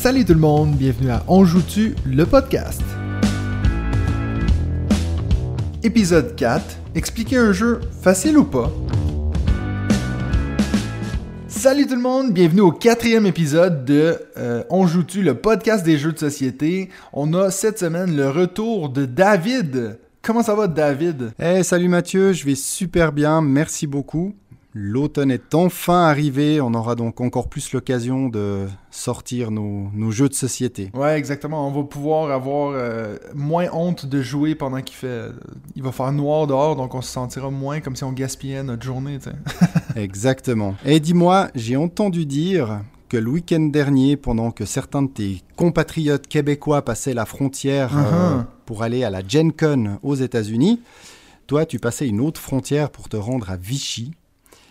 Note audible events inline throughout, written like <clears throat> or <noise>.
Salut tout le monde, bienvenue à On joue-tu, le podcast. Épisode 4, expliquer un jeu facile ou pas. Salut tout le monde, bienvenue au quatrième épisode de euh, On joue-tu, le podcast des jeux de société. On a cette semaine le retour de David. Comment ça va David? Hey, salut Mathieu, je vais super bien, merci beaucoup. L'automne est enfin arrivé, on aura donc encore plus l'occasion de sortir nos, nos, jeux de société. Ouais, exactement. On va pouvoir avoir euh, moins honte de jouer pendant qu'il fait. il va faire noir dehors, donc on se sentira moins comme si on gaspillait notre journée. <laughs> <laughs> exactement. Et dis-moi, j'ai entendu dire que le week-end dernier, pendant que certains de tes compatriotes québécois passaient la frontière euh, Uh-huh. pour aller à la Gen Con aux États-Unis, toi, tu passais une autre frontière pour te rendre à Vichy.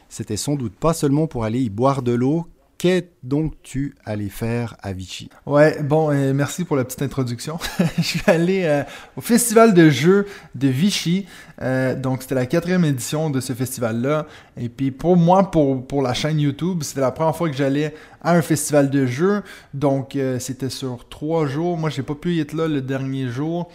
C'était sans doute pas seulement pour aller y boire de l'eau. Qu'est donc tu allé faire à Vichy? Ouais, bon, euh, merci pour la petite introduction. <laughs> je suis allé euh, au festival de jeux de Vichy. Euh, donc, c'était la quatrième édition de ce festival-là. Et puis, pour moi, pour, la chaîne YouTube, c'était la première fois que j'allais à un festival de jeux. Donc, c'était sur trois jours. Moi, j'ai pas pu y être là le dernier jour.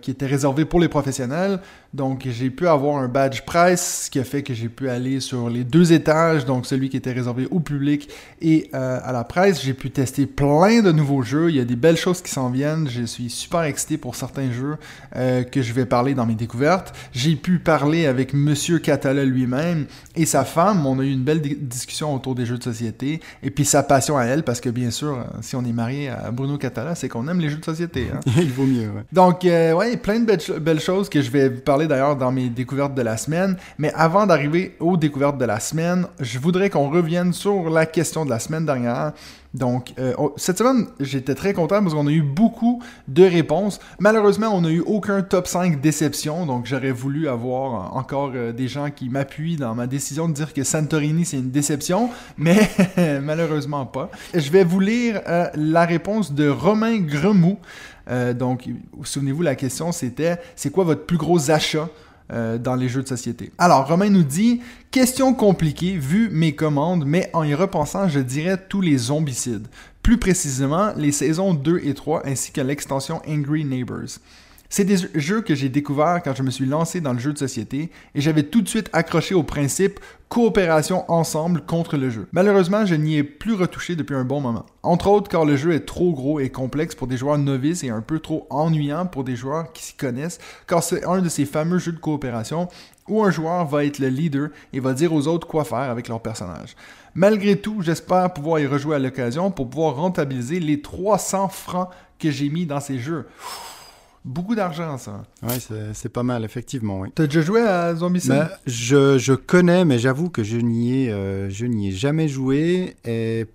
Qui était réservé pour les professionnels. Donc, j'ai pu avoir un badge presse, ce qui a fait que j'ai pu aller sur les deux étages, donc celui qui était réservé au public et euh, à la presse. J'ai pu tester plein de nouveaux jeux. Il y a des belles choses qui s'en viennent. Je suis super excité pour certains jeux euh, que je vais parler dans mes découvertes. J'ai pu parler avec Monsieur Catala lui-même et sa femme. On a eu une belle discussion autour des jeux de société et puis sa passion à elle, parce que bien sûr, si on est marié à Bruno Catala, c'est qu'on aime les jeux de société. Hein? <laughs> Il vaut mieux, ouais. Donc, euh, ouais, plein de belles, choses que je vais parler d'ailleurs dans mes découvertes de la semaine. Mais avant d'arriver aux découvertes de la semaine, je voudrais qu'on revienne sur la question de la semaine dernière. Donc, euh, cette semaine, j'étais très content parce qu'on a eu beaucoup de réponses. Malheureusement, on n'a eu aucun top 5 déception. Donc, j'aurais voulu avoir encore euh, des gens qui m'appuient dans ma décision de dire que Santorini, c'est une déception. <laughs> Mais malheureusement pas. Je vais vous lire euh, la réponse de Romain Gremou. Euh, donc, souvenez-vous, la question c'était c'est quoi votre plus gros achat euh, dans les jeux de société? Alors, Romain nous dit question compliquée vu mes commandes, mais en y repensant, je dirais tous les zombicides. Plus précisément, les saisons 2 et 3 ainsi que l'extension Angry Neighbors. C'est des jeux que j'ai découverts quand je me suis lancé dans le jeu de société et j'avais tout de suite accroché au principe coopération ensemble contre le jeu. Malheureusement, je n'y ai plus retouché depuis un bon moment. Entre autres car le jeu est trop gros et complexe pour des joueurs novices et un peu trop ennuyant pour des joueurs qui s'y connaissent car c'est un de ces fameux jeux de coopération où un joueur va être le leader et va dire aux autres quoi faire avec leur personnage. Malgré tout, j'espère pouvoir y rejouer à l'occasion pour pouvoir rentabiliser les 300 francs que j'ai mis dans ces jeux. Beaucoup d'argent, ça. Ouais, c'est pas mal, effectivement. Oui. T'as déjà joué à Zombicide bah, je, je, connais, mais j'avoue que je n'y ai, euh, je ai jamais joué. Et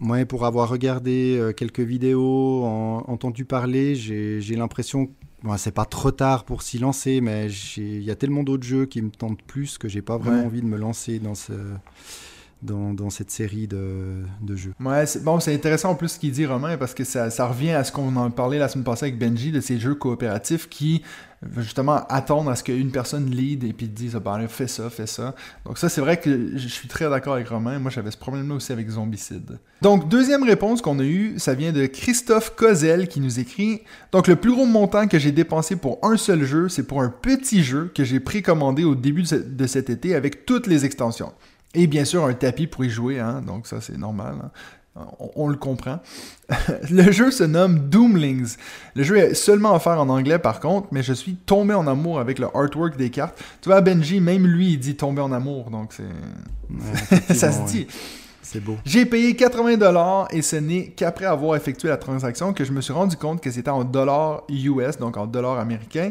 moi, pour avoir regardé euh, quelques vidéos, en, entendu parler, j'ai l'impression Bon, c'est pas trop tard pour s'y lancer, mais il y a tellement d'autres jeux qui me tentent plus que j'ai pas vraiment Ouais. envie de me lancer dans ce dans, cette série de, jeux. Ouais, bon, c'est intéressant en plus ce qu'il dit Romain parce que ça, revient à ce qu'on en parlait la semaine passée avec Benji de ces jeux coopératifs qui justement attendent à ce qu'une personne lead et puis dise ben, fais ça, fais ça. Donc ça c'est vrai que je suis très d'accord avec Romain. Moi j'avais ce problème-là aussi avec Zombicide. Donc deuxième réponse qu'on a eue, ça vient de Christophe Kozel qui nous écrit donc le plus gros montant que j'ai dépensé pour un seul jeu, c'est pour un petit jeu que j'ai précommandé au début de cet été avec toutes les extensions. Et bien sûr, un tapis pour y jouer, hein, donc ça c'est normal. Hein. On, on, le comprend. <laughs> le jeu se nomme Doomlings. Le jeu est seulement offert en anglais par contre, mais je suis tombé en amour avec le artwork des cartes. Tu vois, Benji, même lui, il dit tomber en amour, donc c'est. Ouais, <laughs> ça se dit. Ouais. C'est beau. J'ai payé 80$ et ce n'est qu'après avoir effectué la transaction que je me suis rendu compte que c'était en dollars US, donc en dollars américains.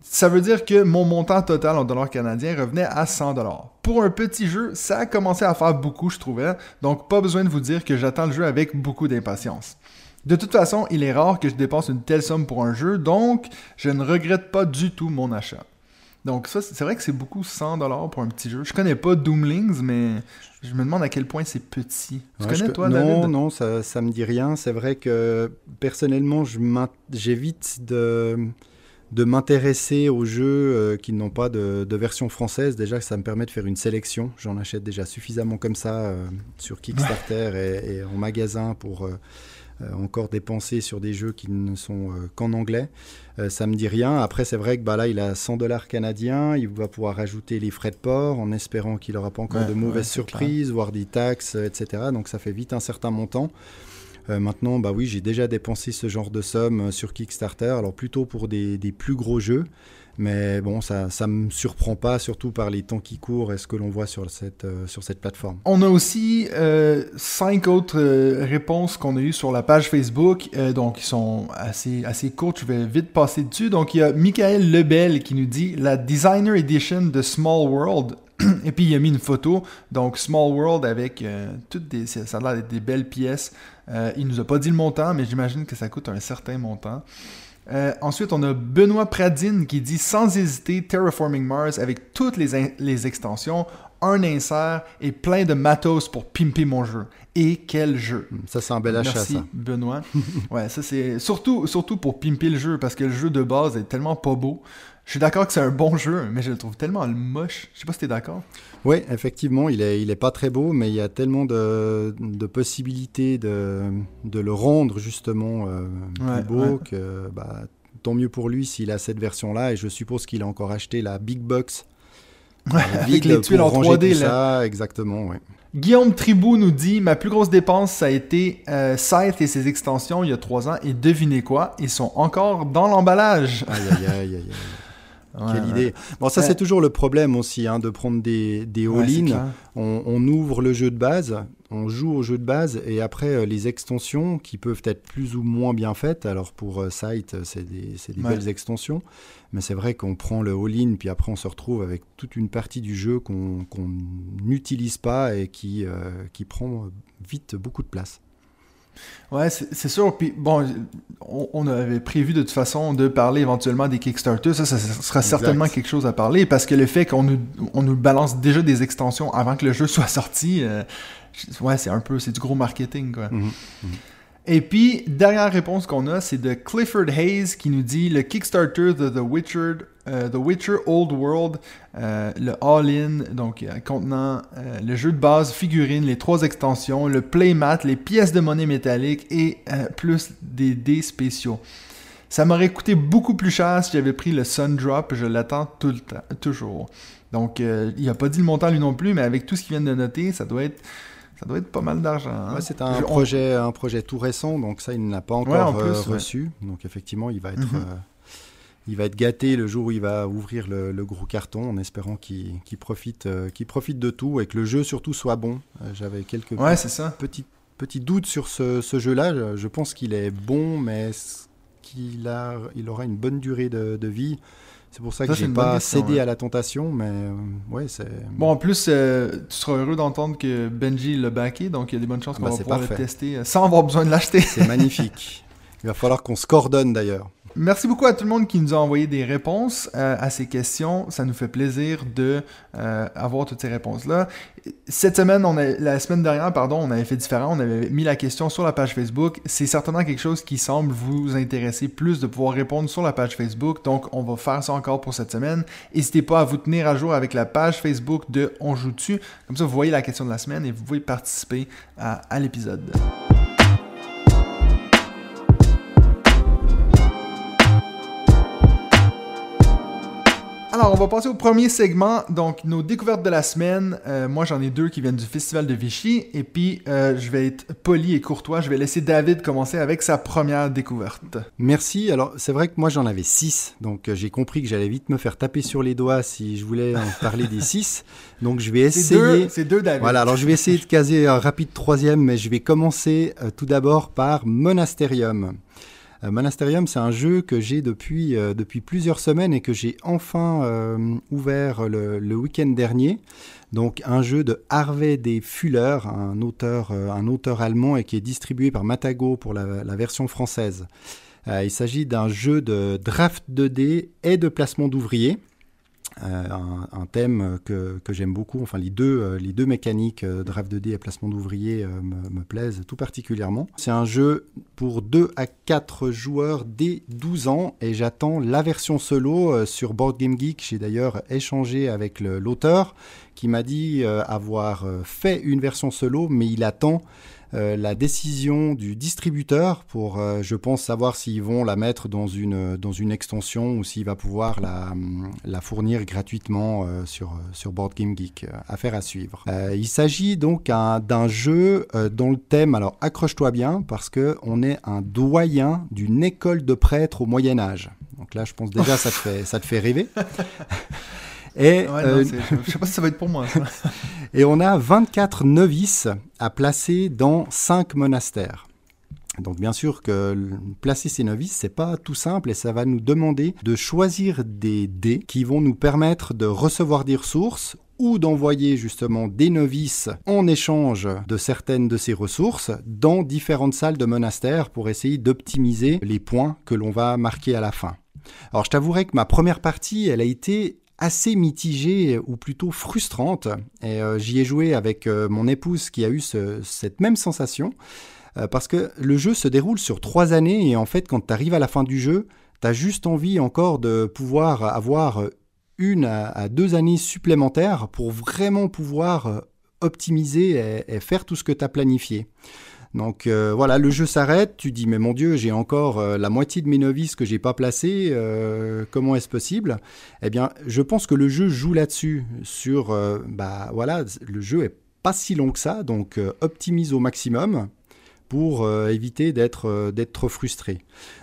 Ça veut dire que mon montant total en dollars canadiens revenait à 100 dollars. Pour un petit jeu, ça a commencé à faire beaucoup, je trouvais, donc pas besoin de vous dire que j'attends le jeu avec beaucoup d'impatience. De toute façon, il est rare que je dépense une telle somme pour un jeu, donc je ne regrette pas du tout mon achat. Donc ça, c'est vrai que c'est beaucoup 100 dollars pour un petit jeu. Je connais pas Doomlings, mais je me demande à quel point c'est petit. Tu ouais, connais toi, non, David? Non, ça, ça me dit rien. C'est vrai que personnellement, j'évite de de m'intéresser aux jeux qui n'ont pas de, version française. Déjà, ça me permet de faire une sélection. J'en achète déjà suffisamment comme ça sur Kickstarter et, en magasin pour euh, encore dépenser sur des jeux qui ne sont euh, qu'en anglais, euh, ça me dit rien. Après, c'est vrai que bah, là, il a 100 dollars canadiens, il va pouvoir rajouter les frais de port en espérant qu'il n'aura pas encore de mauvaises surprises, voire des taxes, etc. Donc ça fait vite un certain montant. Maintenant, bah oui, j'ai déjà dépensé ce genre de somme sur Kickstarter, alors plutôt pour des plus gros jeux. Mais bon, ça ne me surprend pas, surtout par les temps qui courent et ce que l'on voit sur cette, euh, sur cette plateforme. On a aussi euh, cinq autres euh, réponses qu'on a eues sur la page Facebook. donc, ils sont assez, assez courtes. Je vais vite passer dessus. Donc, il y a Michael Lebel qui nous dit la Designer Edition de Small World. <clears throat> et puis, il a mis une photo. Donc, Small World avec toutes des. Ça a l'air d'être des belles pièces. il nous a pas dit le montant, mais j'imagine que ça coûte un certain montant. Euh, ensuite, on a Benoît Pradine qui dit sans hésiter Terraforming Mars avec toutes les, les extensions, un insert et plein de matos pour pimper mon jeu. Et quel jeu! Hmm, ça, c'est un bel achat, Merci, Benoît. <laughs> ouais, ça, c'est surtout, surtout pour pimper le jeu parce que le jeu de base est tellement pas beau. Je suis d'accord que c'est un bon jeu, mais je le trouve tellement moche. Je sais pas si t'es d'accord. Oui, effectivement, il est, il est pas très beau, mais il y a tellement de, de possibilités de, de, le rendre justement euh, plus beau que bah, tant mieux pour lui s'il a cette version-là. Et je suppose qu'il a encore acheté la Big Box. Ouais, <laughs> avec les tuiles en 3D. Là. Ça, exactement, oui. Guillaume Tribou nous dit Ma plus grosse dépense, ça a été euh, Scythe et ses extensions il y a trois ans. Et devinez quoi? Ils sont encore dans l'emballage. Aïe, aïe, aïe, aïe. <laughs> Quelle idée. Bon, ça, c'est toujours le problème aussi, hein, de prendre des, des all-in. on, ouvre le jeu de base, on joue au jeu de base, et après, euh, les extensions qui peuvent être plus ou moins bien faites. Alors, pour euh, Site, c'est des, des belles extensions. Mais c'est vrai qu'on prend le all-in, puis après, on se retrouve avec toute une partie du jeu qu'on n'utilise pas et qui, euh, qui prend vite beaucoup de place. Ouais, c'est sûr. Puis bon, on, avait prévu de toute façon de parler éventuellement des Kickstarter. Ça, ça, sera certainement quelque chose à parler parce que le fait qu'on nous, on nous balance déjà des extensions avant que le jeu <laughs> soit sorti, euh, ouais, c'est un peu, c'est du gros marketing, quoi. Mhm, mhm. Et puis, dernière réponse qu'on a, c'est de Clifford Hayes qui nous dit le Kickstarter de The Witcher, euh, The Witcher Old World, euh, le All-In, donc euh, contenant le jeu de base, figurines, les trois extensions, le playmat, les pièces de monnaie métallique et plus des dés spéciaux. Ça m'aurait coûté beaucoup plus cher si j'avais pris le Sun Drop, je l'attends tout le temps, toujours. Donc, il n'a pas dit le montant lui non plus, mais avec tout ce qu'il vient de noter, ça doit être ça doit être pas mal d'argent. Hein. c'est un, projet, un projet tout récent, donc ça, il n'a pas encore euh, reçu. Donc effectivement, il va, être, mhm. euh, il va être gâté le jour où il va ouvrir le, gros carton, en espérant qu'il profite, euh, profite de tout et que le jeu surtout soit bon. J'avais quelques petits, petits doutes sur ce, ce jeu-là. Je pense qu'il est bon, mais qu'il il aura une bonne durée de, de vie c'est pour ça que j'ai pas cédé à la tentation, mais euh, ouais, c'est. Bon, en plus, euh, tu seras heureux d'entendre que Benji l'a backé, donc il y a des bonnes chances ah qu'on bah, va pouvoir le tester euh, sans avoir besoin de l'acheter. C'est magnifique. Il va falloir qu'on se coordonne d'ailleurs. Merci beaucoup à tout le monde qui nous a envoyé des réponses euh, à ces questions. Ça nous fait plaisir de euh, avoir toutes ces réponses-là. Cette semaine, on a, la semaine dernière, pardon, on avait fait différent. On avait mis la question sur la page Facebook. C'est certainement quelque chose qui semble vous intéresser plus de pouvoir répondre sur la page Facebook. Donc, on va faire ça encore pour cette semaine. N'hésitez pas à vous tenir à jour avec la page Facebook de On joue dessus. Comme ça, vous voyez la question de la semaine et vous pouvez participer à l'épisode. Alors, on va passer au premier segment. Donc, nos découvertes de la semaine. Euh, moi, j'en ai deux qui viennent du Festival de Vichy. Et puis, euh, je vais être poli et courtois. Je vais laisser David commencer avec sa première découverte. Merci. Alors, c'est vrai que moi, j'en avais six. Donc, euh, j'ai compris que j'allais vite me faire taper sur les doigts si je voulais en parler des six. Donc, je vais essayer. C'est deux, deux, David. Voilà. Alors, je vais essayer de caser un rapide troisième, mais je vais commencer tout d'abord par Monasterium. Euh, Monasterium, c'est un jeu que j'ai depuis, euh, plusieurs semaines et que j'ai enfin euh, ouvert le, week-end dernier. Donc un jeu de Harvey des Fuller, un auteur, un auteur allemand et qui est distribué par Matago pour la, version française. il s'agit d'un jeu de draft 2D et de placement d'ouvriers. Euh, un, thème que, que j'aime beaucoup. Enfin, les deux, euh, les deux mécaniques, euh, Draft 2D et placement d'ouvriers, me, me, plaisent tout particulièrement. C'est un jeu pour 2 à 4 joueurs dès 12 ans et j'attends la version solo sur Board Game Geek. J'ai d'ailleurs échangé avec l'auteur qui m'a dit avoir fait une version solo, mais il attend la décision du distributeur pour, euh, je pense, savoir s'ils vont la mettre dans une, dans une extension ou s'il va pouvoir la, fournir gratuitement euh, sur, sur Board Game Geek. affaire à suivre. il s'agit donc d'un jeu dont le thème, alors accroche-toi bien, parce qu'on est un doyen d'une école de prêtres au Moyen Âge. Donc là, je pense déjà, ça te fait, ça te fait rêver. <laughs> Et, ouais, euh, je sais pas si ça va être pour moi. <laughs> et on a 24 novices à placer dans 5 monastères. Donc bien sûr que placer ces novices, c'est pas tout simple et ça va nous demander de choisir des dés qui vont nous permettre de recevoir des ressources ou d'envoyer justement des novices en échange de certaines de ces ressources dans différentes salles de monastères pour essayer d'optimiser les points que l'on va marquer à la fin. Alors je t'avouerai que ma première partie, elle a été assez mitigée ou plutôt frustrante. Et euh, j'y ai joué avec euh, mon épouse qui a eu cette même sensation. Euh, parce que le jeu se déroule sur trois années et en fait quand tu arrives à la fin du jeu, tu as juste envie encore de pouvoir avoir une à, deux années supplémentaires pour vraiment pouvoir optimiser et faire tout ce que tu as planifié. Donc euh, voilà, le jeu s'arrête, tu dis mais mon Dieu, j'ai encore euh, la moitié de mes novices que j'ai pas placés, euh, comment est-ce possible? Eh bien, je pense que le jeu joue là-dessus, sur bah voilà, le jeu est pas si long que ça, donc optimise au maximum pour éviter d'être d'être frustré.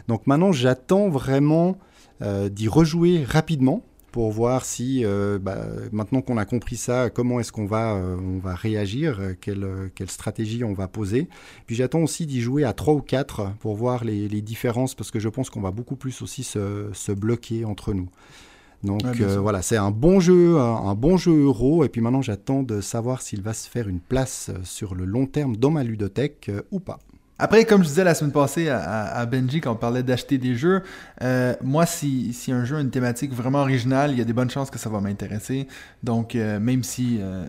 Donc maintenant, j'attends vraiment d'y rejouer rapidement pour voir si, euh, bah, maintenant qu'on a compris ça, comment est-ce qu'on va, euh, on va réagir, euh, quelle, quelle, stratégie on va poser. Puis j'attends aussi d'y jouer à 3 ou 4 pour voir les, les différences, parce que je pense qu'on va beaucoup plus aussi se, se bloquer entre nous. Donc voilà, c'est un bon jeu, un, bon jeu euro. Et puis maintenant, j'attends de savoir s'il va se faire une place sur le long terme dans ma ludothèque ou pas. Après, comme je disais la semaine passée à, Benji quand on parlait d'acheter des jeux, euh, moi, si, si, un jeu a une thématique vraiment originale, il y a des bonnes chances que ça va m'intéresser. Donc, euh, même si euh,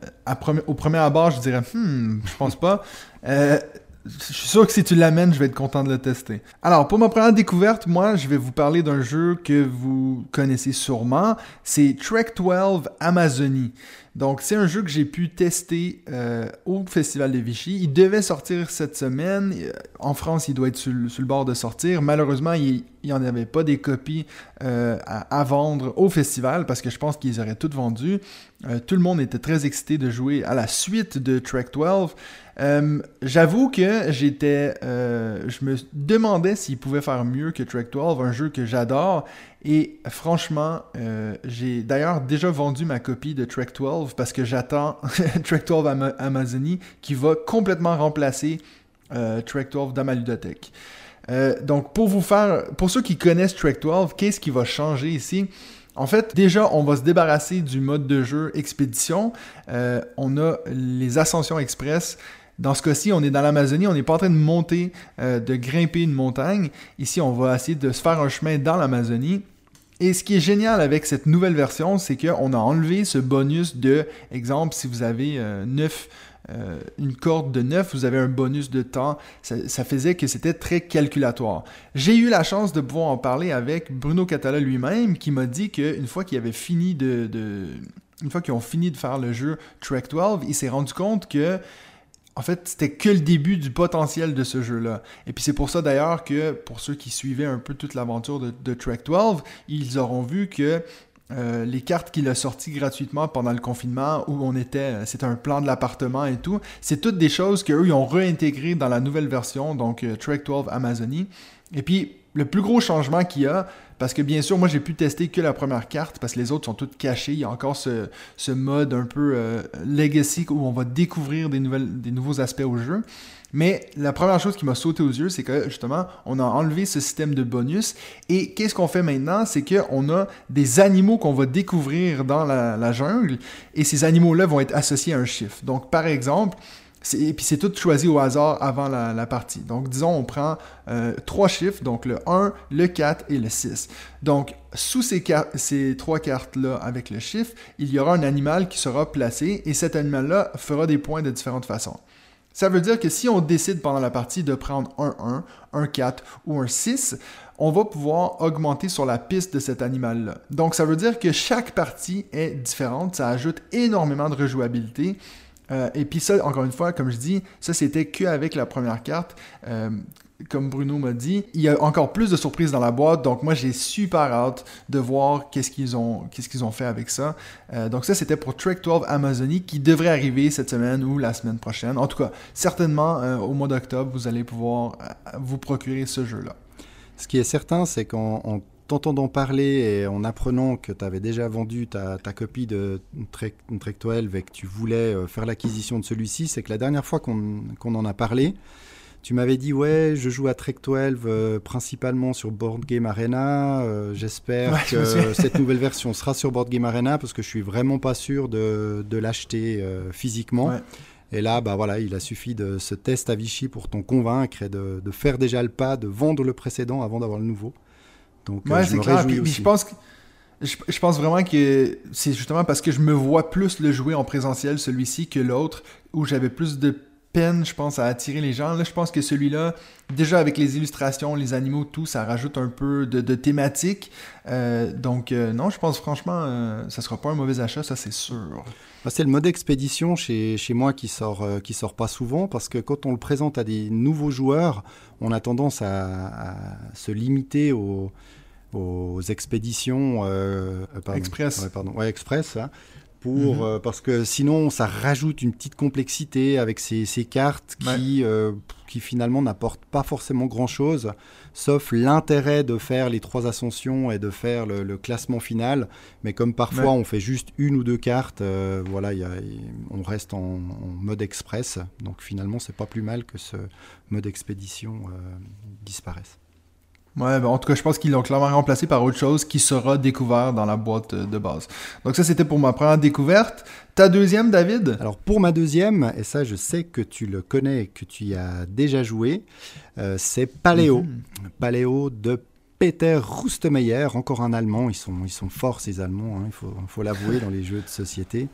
au premier abord, je dirais, hmm, je pense pas, je suis sûr que si tu l'amènes, je vais être content de le tester. Alors, pour ma première découverte, moi, je vais vous parler d'un jeu que vous connaissez sûrement. C'est Trek 12 Amazonie. Donc, c'est un jeu que j'ai pu tester euh, au Festival de Vichy. Il devait sortir cette semaine. En France, il doit être sur, le bord de sortir. Malheureusement, il n'y en avait pas des copies euh, à, vendre au festival parce que je pense qu'ils auraient toutes vendues. Euh, tout le monde était très excité de jouer à la suite de Trek 12. J'avoue que j'étais, je me demandais s'il pouvait faire mieux que Trek 12, un jeu que j'adore. Et franchement, euh, j'ai d'ailleurs déjà vendu ma copie de Trek 12 parce que j'attends <laughs> Trek 12 Amazonie qui va complètement remplacer euh, Trek 12 dans ma ludothèque. Euh, donc pour vous faire, pour ceux qui connaissent Trek 12, qu'est-ce qui va changer ici? En fait, déjà, on va se débarrasser du mode de jeu expédition. on a les ascensions express dans ce cas-ci, on est dans l'Amazonie, on n'est pas en train de monter, de grimper une montagne. Ici, on va essayer de se faire un chemin dans l'Amazonie. Et ce qui est génial avec cette nouvelle version, c'est qu'on a enlevé ce bonus de, exemple, si vous avez euh, euh une corde de 9, vous avez un bonus de temps. Ça, faisait que c'était très calculatoire. J'ai eu la chance de pouvoir en parler avec Bruno Catala lui-même, qui m'a dit qu'une fois qu'il avait fini de, une fois qu'ils ont fini de faire le jeu Trek 12, il s'est rendu compte que en fait, c'était que le début du potentiel de ce jeu-là. Et puis c'est pour ça d'ailleurs que, pour ceux qui suivaient un peu toute l'aventure de, Trek 12, ils auront vu que euh, les cartes qu'il a sorties gratuitement pendant le confinement, où on était, euh, c'était un plan de l'appartement et tout, c'est toutes des choses qu'eux, ils ont réintégrées dans la nouvelle version, donc euh, Trek 12 Amazonie. Et puis, le plus gros changement qu'il y a, parce que bien sûr, moi j'ai pu tester que la première carte parce que les autres sont toutes cachées. Il y a encore ce, mode un peu euh, legacy où on va découvrir des, nouveaux aspects au jeu. Mais la première chose qui m'a sauté aux yeux, c'est que justement, on a enlevé ce système de bonus. Et qu'est-ce qu'on fait maintenant? C'est qu'on a des animaux qu'on va découvrir dans la jungle. Et ces animaux-là vont être associés à un chiffre. Donc, par exemple, et puis c'est tout choisi au hasard avant la, partie. Donc disons, on prend euh, trois chiffres, donc le 1, le 4 et le 6. Donc sous ces, ces trois cartes-là avec le chiffre, il y aura un animal qui sera placé et cet animal-là fera des points de différentes façons. Ça veut dire que si on décide pendant la partie de prendre un 1, un 4 ou un 6, on va pouvoir augmenter sur la piste de cet animal-là. Donc ça veut dire que chaque partie est différente, ça ajoute énormément de rejouabilité. Euh, et puis ça, encore une fois, comme je dis, ça c'était qu'avec la première carte. Euh, comme Bruno m'a dit, il y a encore plus de surprises dans la boîte, donc moi j'ai super hâte de voir qu'est-ce qu'ils ont, ont fait avec ça. Euh, donc ça c'était pour Trek 12 Amazonie qui devrait arriver cette semaine ou la semaine prochaine. En tout cas, certainement au mois d'octobre, vous allez pouvoir vous procurer ce jeu-là. Ce qui est certain, c'est qu'en t'entendant parler et en apprenant que tu avais déjà vendu ta, copie de Trek, 12 et que tu voulais faire l'acquisition de celui-ci, c'est que la dernière fois qu'on en a parlé, tu m'avais dit, ouais, je joue à Trek 12 euh, principalement sur Board Game Arena. Euh, j'espère que cette nouvelle version sera sur Board Game Arena parce que je suis vraiment pas sûr de, de l'acheter euh, physiquement. Et là, bah voilà, il a suffi de ce test à Vichy pour t'en convaincre et de, de, faire déjà le pas, de vendre le précédent avant d'avoir le nouveau. Donc, je me clair. Puis, je pense que je, je, pense vraiment que c'est justement parce que je me vois plus le jouer en présentiel, celui-ci, que l'autre, où j'avais plus de je pense, à attirer les gens. Là, je pense que celui-là, déjà avec les illustrations, les animaux, tout, ça rajoute un peu de, thématique. Euh, donc, euh, non, je pense franchement, euh, ça sera pas un mauvais achat, ça c'est sûr. Bah, c'est le mode expédition chez, chez moi qui sort, qui sort pas souvent parce que quand on le présente à des nouveaux joueurs, on a tendance à, se limiter aux, aux expéditions express. pardon, ouais, express hein. Mhm. Euh, parce que sinon ça rajoute une petite complexité avec ces, cartes qui, euh, qui finalement n'apportent pas forcément grand chose, sauf l'intérêt de faire les trois ascensions et de faire le, classement final. Mais comme parfois on fait juste une ou deux cartes, euh, voilà, on reste en, mode express. Donc finalement c'est pas plus mal que ce mode expédition disparaisse. Ouais, ben en tout cas, je pense qu'ils l'ont clairement remplacé par autre chose qui sera découvert dans la boîte euh, de base. Donc ça, c'était pour ma première découverte. Ta deuxième, David? Alors pour ma deuxième, et ça, je sais que tu le connais et que tu y as déjà joué, euh, c'est Paléo. Mhm. Paléo de Peter Rustemeyer, encore un Allemand. Ils sont, ils sont forts, ces Allemands, hein, il faut, faut l'avouer, dans les jeux de société.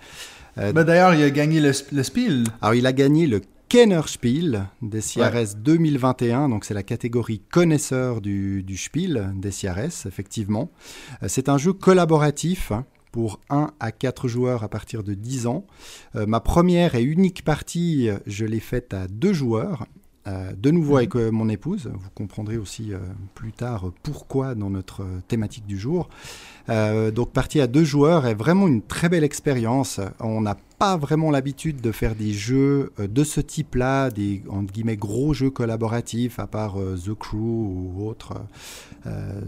Euh, ben, D'ailleurs, il a gagné le, le Spiel. Alors, il a gagné le Kennerspiel des CRS 2021, donc c'est la catégorie connaisseur du, du Spiel des CRS, effectivement. Euh, c'est un jeu collaboratif hein, pour 1 à 4 joueurs à partir de 10 ans. Euh, ma première et unique partie, je l'ai faite à 2 joueurs. Euh, de nouveau avec mhm. mon épouse, vous comprendrez aussi plus tard pourquoi dans notre thématique du jour. donc partie à deux joueurs est vraiment une très belle expérience. On n'a pas vraiment l'habitude de faire des jeux euh, de ce type-là, des entre guillemets gros jeux collaboratifs, à part euh, The Crew ou autres euh,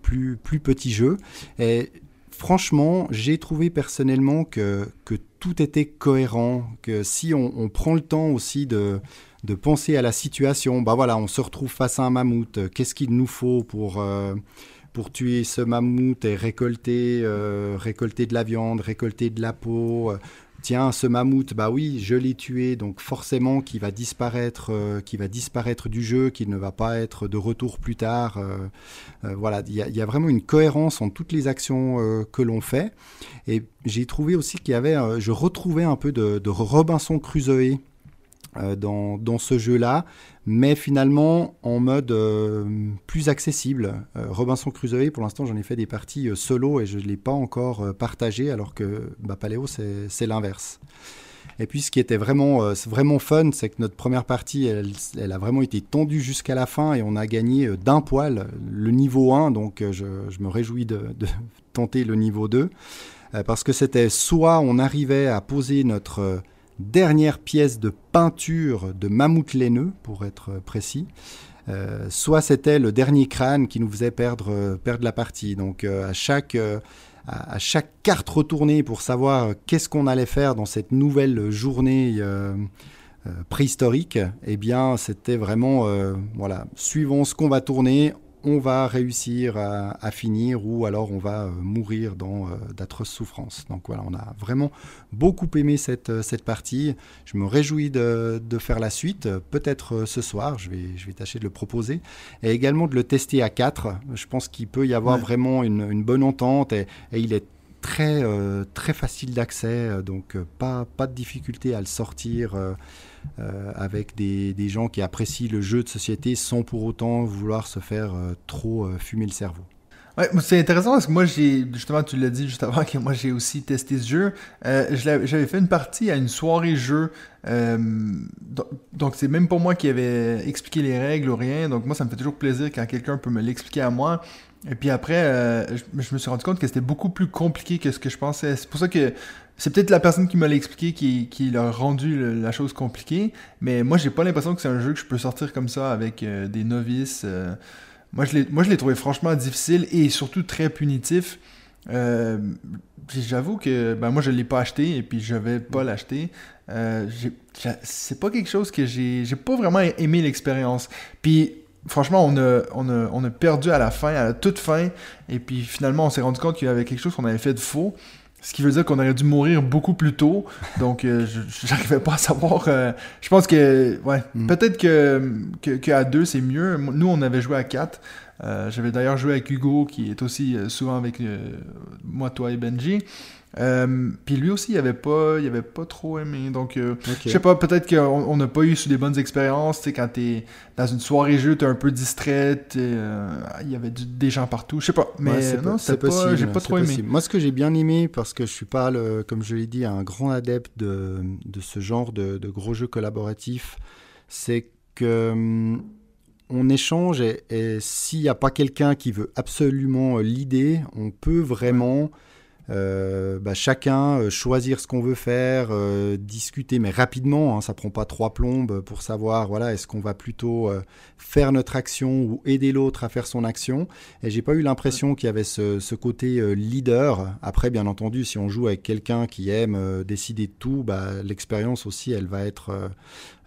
plus, plus petits jeux. Et franchement, j'ai trouvé personnellement que, que tout était cohérent, que si on, prend le temps aussi de, de penser à la situation, bah voilà, on se retrouve face à un mammouth, qu'est-ce qu'il nous faut pour pour tuer ce mammouth et récolter, récolter de la viande, récolter de la peau, tiens, ce mammouth, bah oui, je l'ai tué, donc forcément qui va disparaître, euh, qui va disparaître du jeu, qu'il ne va pas être de retour plus tard. Euh, euh, voilà, il y, a vraiment une cohérence en toutes les actions que l'on fait. Et j'ai trouvé aussi qu'il y avait, je retrouvais un peu de, de Robinson Crusoe euh, dans, dans, ce jeu-là, mais finalement en mode euh, plus accessible. Euh, Robinson Crusoe, pour l'instant, j'en ai fait des parties solo et je ne l'ai pas encore partagé, alors que bah, Paléo, c'est l'inverse. Et puis ce qui était vraiment, vraiment fun, c'est que notre première partie, elle, a vraiment été tendue jusqu'à la fin et on a gagné d'un poil le niveau 1, donc je, me réjouis de, tenter le niveau 2, parce que c'était soit on arrivait à poser notre dernière pièce de peinture de mammouth laineux, pour être précis. Euh, soit c'était le dernier crâne qui nous faisait perdre, perdre la partie. Donc euh, à, chaque, euh, chaque carte retournée pour savoir qu'est-ce qu'on allait faire dans cette nouvelle journée préhistorique, eh bien c'était vraiment, voilà, suivant ce qu'on va tourner, on va réussir à, finir ou alors on va euh, mourir dans euh, d'atroces souffrances. Donc voilà, on a vraiment beaucoup aimé cette, euh, cette partie. Je me réjouis de, faire la suite, peut-être ce soir, je vais, je vais tâcher de le proposer, et également de le tester à 4. Je pense qu'il peut y avoir vraiment une, bonne entente et, il est très, très facile d'accès, donc pas, pas de difficulté à le sortir. Euh, avec des, gens qui apprécient le jeu de société sans pour autant vouloir se faire euh, trop euh, fumer le cerveau. C'est intéressant parce que moi, j'ai justement, tu l'as dit juste avant que moi j'ai aussi testé ce jeu. J'avais fait une partie à une soirée jeu. donc, c'est même pas moi qui avait expliqué les règles ou rien. Donc, moi, ça me fait toujours plaisir quand quelqu'un peut me l'expliquer à moi. Et puis après, je, je, me suis rendu compte que c'était beaucoup plus compliqué que ce que je pensais. C'est pour ça que c'est peut-être la personne qui m'a expliqué qui, qui a rendu la chose compliquée, mais moi j'ai pas l'impression que c'est un jeu que je peux sortir comme ça avec euh, des novices. Euh. moi je l'ai trouvé franchement difficile et surtout très punitif. Euh, j'avoue que ben, moi je l'ai pas acheté et puis je vais pas l'acheter. c'est pas quelque chose que j'ai j'ai pas vraiment aimé l'expérience. Puis franchement, on a, on, a, on a, perdu à la fin, à la toute fin. Et puis finalement, on s'est rendu compte qu'il y avait quelque chose qu'on avait fait de faux. Ce qui veut dire qu'on aurait dû mourir beaucoup plus tôt. Donc, euh, je j'arrivais pas à savoir. Euh, je pense que, ouais, mm. peut-être que, que, deux, c'est mieux. Nous, on avait joué à quatre. Euh, j'avais d'ailleurs joué avec Hugo, qui est aussi souvent avec moi, toi et Benji. Euh, puis lui aussi, il avait pas, il avait pas trop aimé. Donc, euh, je sais pas, peut-être qu'on n'a pas eu des bonnes expériences. Tu quand t'es dans une soirée jeu, t'es un peu distrait, euh, il y avait des gens partout. Je sais pas, mais non, c'est pas, j'ai pas trop aimé. Moi, ce que j'ai bien aimé, parce que je suis pas, le, comme je l'ai dit, un grand adepte de, de ce genre de, de gros jeux collaboratifs, c'est que hum, on échange et, s'il n'y a pas quelqu'un qui veut absolument l'idée, on peut vraiment euh, bah, chacun euh, choisir ce qu'on veut faire, euh, discuter, mais rapidement, hein, ça prend pas trois plombes pour savoir, voilà, est-ce qu'on va plutôt faire notre action ou aider l'autre à faire son action. Et j'ai pas eu l'impression qu'il y avait ce, côté leader. Après, bien entendu, si on joue avec quelqu'un qui aime décider de tout, bah, l'expérience aussi, elle va être,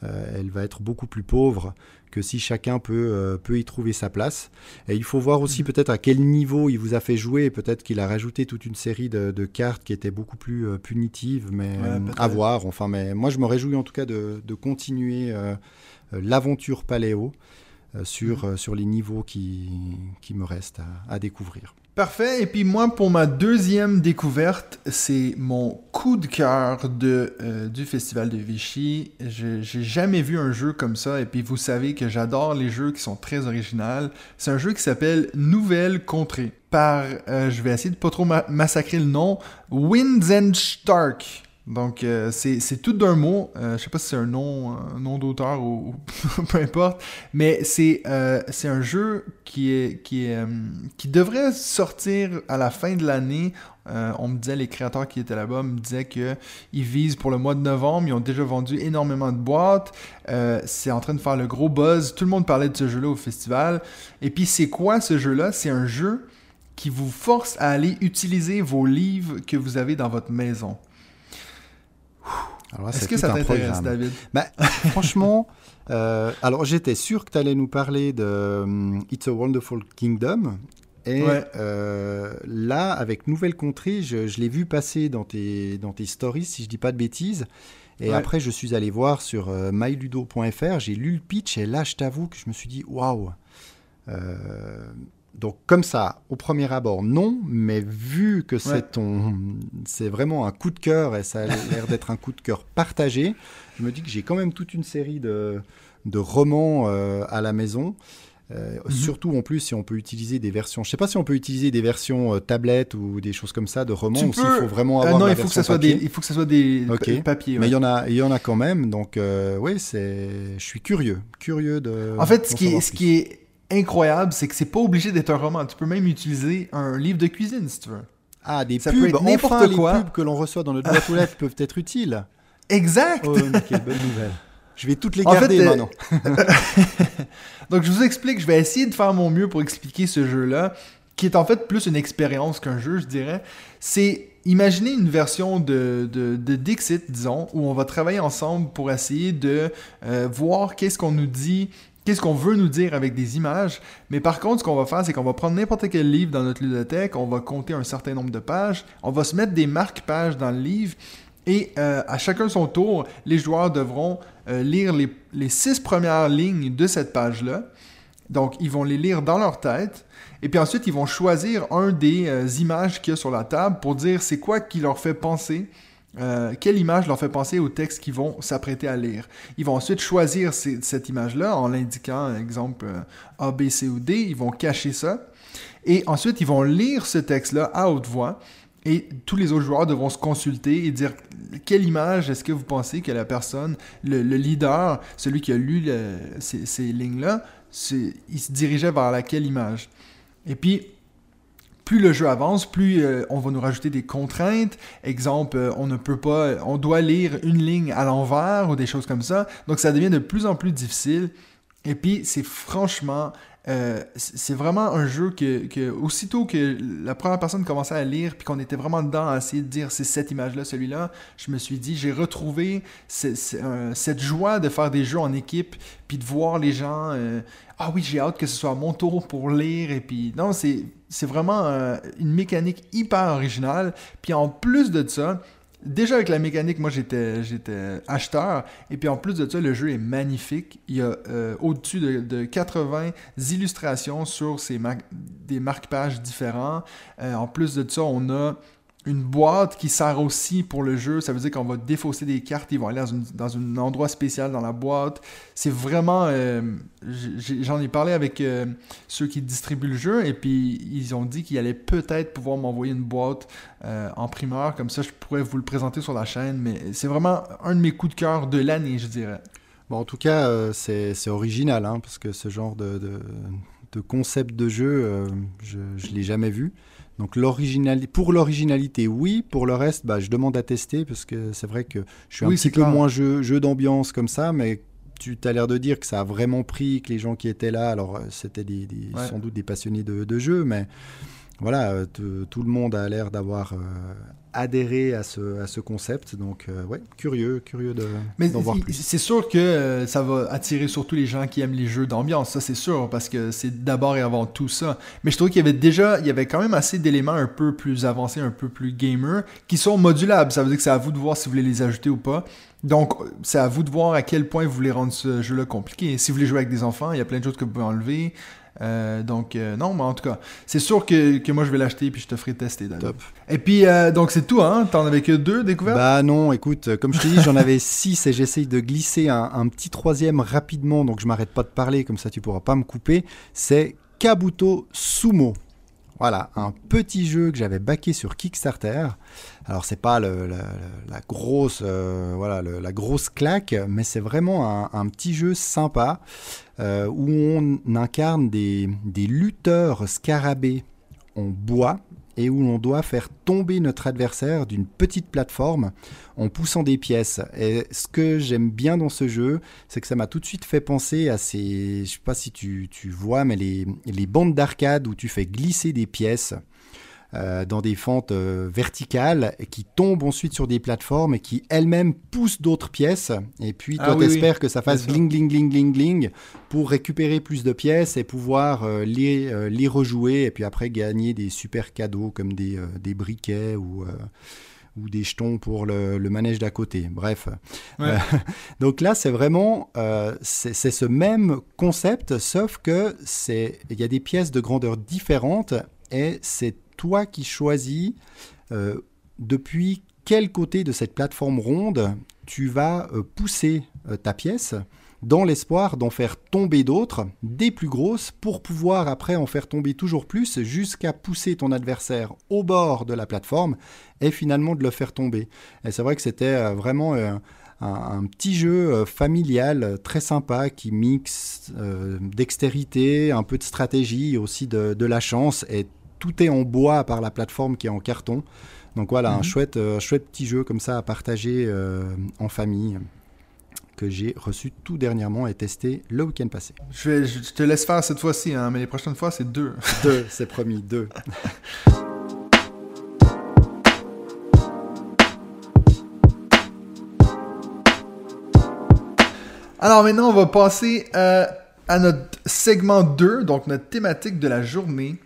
elle va être beaucoup plus pauvre que si chacun peut, euh, peut y trouver sa place. Et il faut voir aussi mm. peut-être à quel niveau il vous a fait jouer. Peut-être qu'il a rajouté toute une série de, cartes qui étaient beaucoup plus euh, punitives, mais euh, à voir. Enfin, mais moi, je me réjouis en tout cas de, continuer l'aventure paléo sur, mm. sur les niveaux qui, qui me restent à découvrir. Parfait. Et puis moi, pour ma deuxième découverte, c'est mon coup de cœur euh, du Festival de Vichy. J'ai jamais vu un jeu comme ça. Et puis vous savez que j'adore les jeux qui sont très originaux. C'est un jeu qui s'appelle Nouvelle Contrée. Par, euh, je vais essayer de pas trop massacrer le nom, Stark. Donc, euh, c'est tout d'un mot. Euh, je sais pas si c'est un nom, nom d'auteur ou, <laughs> peu importe. Mais c'est euh, un jeu qui, est, qui, est, qui devrait sortir à la fin de l'année. on me disait, les créateurs qui étaient là-bas me disaient qu'ils visent pour le mois de novembre. Ils ont déjà vendu énormément de boîtes. c'est en train de faire le gros buzz. Tout le monde parlait de ce jeu-là au festival. Et puis, c'est quoi ce jeu-là? C'est un jeu qui vous force à aller utiliser vos livres que vous avez dans votre maison. Est-ce que ça t'intéresse, David bah, <laughs> Franchement, euh, alors j'étais sûr que tu allais nous parler de euh, It's a Wonderful Kingdom. Et euh, là, avec Nouvelle Contrée, je, l'ai vu passer dans tes, dans tes stories, si je dis pas de bêtises. Et après, je suis allé voir sur myludo.fr, j'ai lu le pitch, et là, je t'avoue que je me suis dit, waouh donc comme ça, au premier abord, non, mais vu que c'est ton, c'est vraiment un coup de cœur et ça a <laughs> l'air d'être un coup de cœur partagé, je me dis que j'ai quand même toute une série de, de romans euh, à la maison. Euh, mhm. Surtout en plus si on peut utiliser des versions. Je sais pas si on peut utiliser des versions euh, tablettes ou des choses comme ça de romans ou s'il faut vraiment avoir. non, il faut que ça soit des, il faut que ça soit des papiers. Mais il y en a, il y en a quand même. Donc oui, c'est, je suis curieux, curieux de. En fait, ce qui est, ce qui est incroyable, c'est que c'est pas obligé d'être un roman. Tu peux même utiliser un livre de cuisine si tu veux. Ah, des pubs, n'importe quoi. Les pubs que l'on reçoit dans notre boîte aux lettres <laughs> peuvent être utiles. Exact. Oh, quelle bonne nouvelle. Je vais toutes les garder euh, maintenant. <laughs> Donc je vous explique, je vais essayer de faire mon mieux pour expliquer ce jeu-là, qui est en fait plus une expérience qu'un jeu, je dirais. C'est imaginer une version de, de, Dixit, disons, où on va travailler ensemble pour essayer de euh, voir qu'est-ce qu'on nous dit qu'est-ce qu'on veut nous dire avec des images? Mais par contre, ce qu'on va faire, c'est qu'on va prendre n'importe quel livre dans notre bibliothèque, on va compter un certain nombre de pages, on va se mettre des marques-pages dans le livre, et euh, à chacun son tour, les joueurs devront euh, lire les, les, six premières lignes de cette page-là. Donc, ils vont les lire dans leur tête. Et puis ensuite, ils vont choisir un des euh, images qu'il y a sur la table pour dire c'est quoi qui leur fait penser euh, quelle image leur fait penser au texte qu'ils vont s'apprêter à lire? Ils vont ensuite choisir cette image-là en l'indiquant, exemple euh, A, B, C ou D. Ils vont cacher ça. Et ensuite, ils vont lire ce texte-là à haute voix. Et tous les autres joueurs devront se consulter et dire quelle image est-ce que vous pensez que la personne, le, leader, celui qui a lu ces, lignes-là, il se dirigeait vers laquelle image? Et puis, plus le jeu avance, plus euh, on va nous rajouter des contraintes. Exemple, euh, on ne peut pas, on doit lire une ligne à l'envers ou des choses comme ça. Donc ça devient de plus en plus difficile. Et puis c'est franchement, euh, c'est vraiment un jeu que, aussitôt que la première personne commençait à lire, puis qu'on était vraiment dedans à essayer de dire c'est cette image-là, celui-là, je me suis dit, j'ai retrouvé cette joie de faire des jeux en équipe, puis de voir les gens ah oui, j'ai hâte que ce soit mon tour pour lire. Et puis, non, c'est, c'est vraiment euh, une mécanique hyper originale. Puis en plus de ça, déjà avec la mécanique, moi j'étais, j'étais acheteur. Et puis en plus de ça, le jeu est magnifique. Il y a euh, au-dessus de, 80 illustrations sur ces des marque-pages différents. Euh, en plus de ça, on a une boîte qui sert aussi pour le jeu. Ça veut dire qu'on va défausser des cartes, ils vont aller dans, un endroit spécial dans la boîte. C'est vraiment... Euh, j'en ai, parlé avec euh, ceux qui distribuent le jeu et puis ils ont dit qu'ils allaient peut-être pouvoir m'envoyer une boîte euh, en primeur. Comme ça, je pourrais vous le présenter sur la chaîne. Mais c'est vraiment un de mes coups de cœur de l'année, je dirais. Bon, en tout cas, c'est original, hein, parce que ce genre de, de, concept de jeu, je ne l'ai jamais vu. Donc pour l'originalité, oui. Pour le reste, bah, je demande à tester parce que c'est vrai que je suis un petit peu moins jeu, jeu d'ambiance comme ça, mais tu as l'air de dire que ça a vraiment pris, que les gens qui étaient là, alors euh, c'était des, sans doute des passionnés de, de jeu, mais voilà, euh, tout le monde a l'air d'avoir euh, adhéré à ce, à ce concept. Donc, euh, ouais, curieux, curieux de, d'en voir plus. C'est sûr que ça va attirer surtout les gens qui aiment les jeux d'ambiance, ça c'est sûr, parce que c'est d'abord et avant tout ça. Mais je trouve qu'il y avait déjà, il y avait quand même assez d'éléments un peu plus avancés, un peu plus gamer, qui sont modulables. Ça veut dire que c'est à vous de voir si vous voulez les ajouter ou pas. Donc, c'est à vous de voir à quel point vous voulez rendre ce jeu-là compliqué. Si vous voulez jouer avec des enfants, il y a plein de choses que vous pouvez enlever. Euh, donc, euh, non, mais en tout cas, c'est sûr que, que, moi je vais l'acheter puis je te ferai tester. Top. Et puis, euh, donc c'est tout, hein? T'en avais que deux découvertes? Bah non, écoute, comme je te dis, j'en avais <laughs> six et j'essaye de glisser un, un, petit troisième rapidement, donc je m'arrête pas de parler, comme ça tu pourras pas me couper. C'est Kabuto Sumo. Voilà, un petit jeu que j'avais baqué sur Kickstarter. Alors c'est pas la grosse, euh, voilà, la grosse claque, mais c'est vraiment un, petit jeu sympa euh, où on incarne des, des lutteurs scarabées en bois et où l'on doit faire tomber notre adversaire d'une petite plateforme en poussant des pièces. Et ce que j'aime bien dans ce jeu, c'est que ça m'a tout de suite fait penser à ces, je sais pas si tu, tu vois, mais les, les bandes d'arcade où tu fais glisser des pièces. Euh, dans des fentes euh, verticales qui tombent ensuite sur des plateformes et qui elles-mêmes poussent d'autres pièces. Et puis toi, ah, espères que ça fasse gling, gling, gling, gling, gling pour récupérer plus de pièces et pouvoir euh, les, les rejouer et puis après gagner des super cadeaux comme des, des briquets ou ou des jetons pour le, manège d'à côté. Bref. <laughs> donc là, c'est vraiment c'est ce même concept, sauf que c'est il y a des pièces de grandeur différentes et c'est toi qui choisis euh, depuis quel côté de cette plateforme ronde tu vas euh, pousser euh, ta pièce dans l'espoir d'en faire tomber d'autres, des plus grosses, pour pouvoir après en faire tomber toujours plus jusqu'à pousser ton adversaire au bord de la plateforme et finalement de le faire tomber. Et c'est vrai que c'était vraiment un, petit jeu familial très sympa qui mixe dextérité, un peu de stratégie, aussi de, de la chance et tout est en bois par la plateforme qui est en carton. Donc voilà, un mhm. chouette, euh, chouette petit jeu comme ça à partager euh, en famille que j'ai reçu tout dernièrement et testé le week-end passé. Je, vais, je, te laisse faire cette fois-ci, hein, mais les prochaines fois, c'est deux. <laughs> deux, c'est promis, deux. <laughs> Alors maintenant, on va passer à à notre segment 2, donc notre thématique de la journée.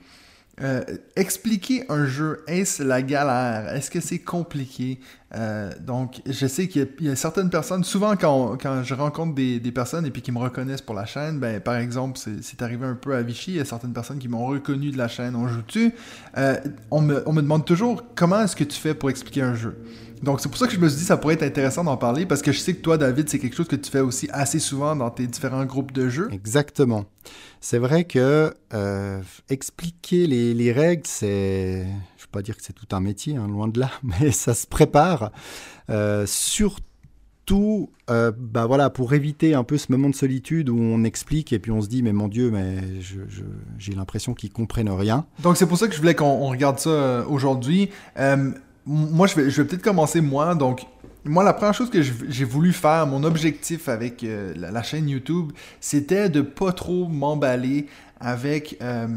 Euh, expliquer un jeu, est-ce la galère? Est-ce que c'est compliqué? Euh, donc, je sais qu'il y, a certaines personnes, souvent quand, quand je rencontre des, des, personnes et puis qui me reconnaissent pour la chaîne, ben, par exemple, c'est arrivé un peu à Vichy, il y a certaines personnes qui m'ont reconnu de la chaîne On joue-tu? Euh, on, me, on me demande toujours comment est-ce que tu fais pour expliquer un jeu? Donc, c'est pour ça que je me suis dit ça pourrait être intéressant d'en parler parce que je sais que toi, David, c'est quelque chose que tu fais aussi assez souvent dans tes différents groupes de jeux. Exactement. C'est vrai que euh, expliquer les, les règles, c'est. Je ne veux pas dire que c'est tout un métier, hein, loin de là, <laughs> mais ça se prépare. Euh, surtout euh, bah voilà, pour éviter un peu ce moment de solitude où on explique et puis on se dit mais mon Dieu, mais j'ai l'impression qu'ils comprennent rien. Donc c'est pour ça que je voulais qu'on regarde ça euh, aujourd'hui. Moi, je vais, je vais peut-être commencer moi. Donc, moi, la première chose que j'ai voulu faire, mon objectif avec euh, la, chaîne YouTube, c'était de pas trop m'emballer avec euh,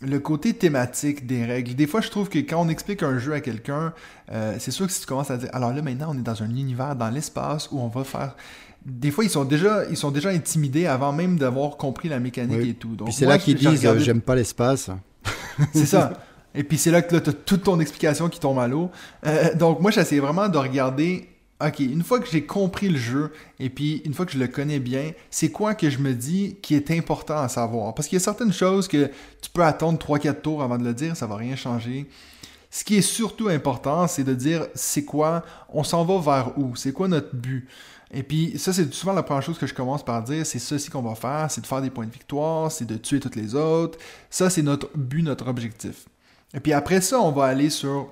le côté thématique des règles. Des fois, je trouve que quand on explique un jeu à quelqu'un, euh, c'est sûr que si tu commences à dire, alors là, maintenant, on est dans un univers, dans l'espace où on va faire des fois, ils sont déjà, ils sont déjà intimidés avant même d'avoir compris la mécanique et tout. Puis c'est là qu'ils disent, j'aime pas l'espace. <laughs> c'est ça. <laughs> Et puis c'est là que tu as toute ton explication qui tombe à l'eau. Euh, donc moi, j'essaie vraiment de regarder, ok, une fois que j'ai compris le jeu, et puis une fois que je le connais bien, c'est quoi que je me dis qui est important à savoir? Parce qu'il y a certaines choses que tu peux attendre 3-4 tours avant de le dire, ça va rien changer. Ce qui est surtout important, c'est de dire c'est quoi, on s'en va vers où, c'est quoi notre but? Et puis ça, c'est souvent la première chose que je commence par dire, c'est ceci qu'on va faire, c'est de faire des points de victoire, c'est de tuer toutes les autres. Ça, c'est notre but, notre objectif. Et puis après ça, on va aller sur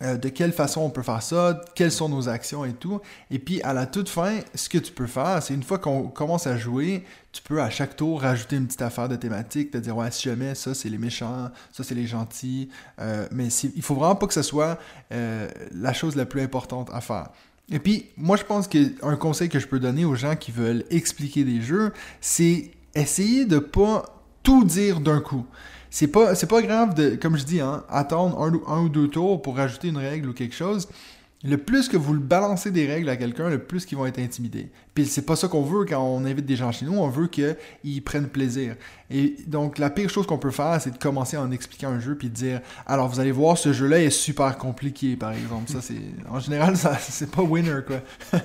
euh, de quelle façon on peut faire ça, quelles sont nos actions et tout. Et puis à la toute fin, ce que tu peux faire, c'est une fois qu'on commence à jouer, tu peux à chaque tour rajouter une petite affaire de thématique, te dire ouais si jamais ça c'est les méchants, ça c'est les gentils, euh, mais il faut vraiment pas que ce soit euh, la chose la plus importante à faire. Et puis moi je pense qu'un conseil que je peux donner aux gens qui veulent expliquer des jeux, c'est essayer de pas tout dire d'un coup c'est pas, c'est pas grave de, comme je dis, hein, attendre un, ou deux tours pour rajouter une règle ou quelque chose. Le plus que vous le balancez des règles à quelqu'un, le plus qu'ils vont être intimidés. Puis c'est pas ça qu'on veut quand on invite des gens chez nous, on veut qu'ils prennent plaisir. Et donc la pire chose qu'on peut faire, c'est de commencer en expliquant un jeu puis de dire alors vous allez voir ce jeu-là est super compliqué par exemple. Ça c'est en général c'est pas winner quoi. <laughs>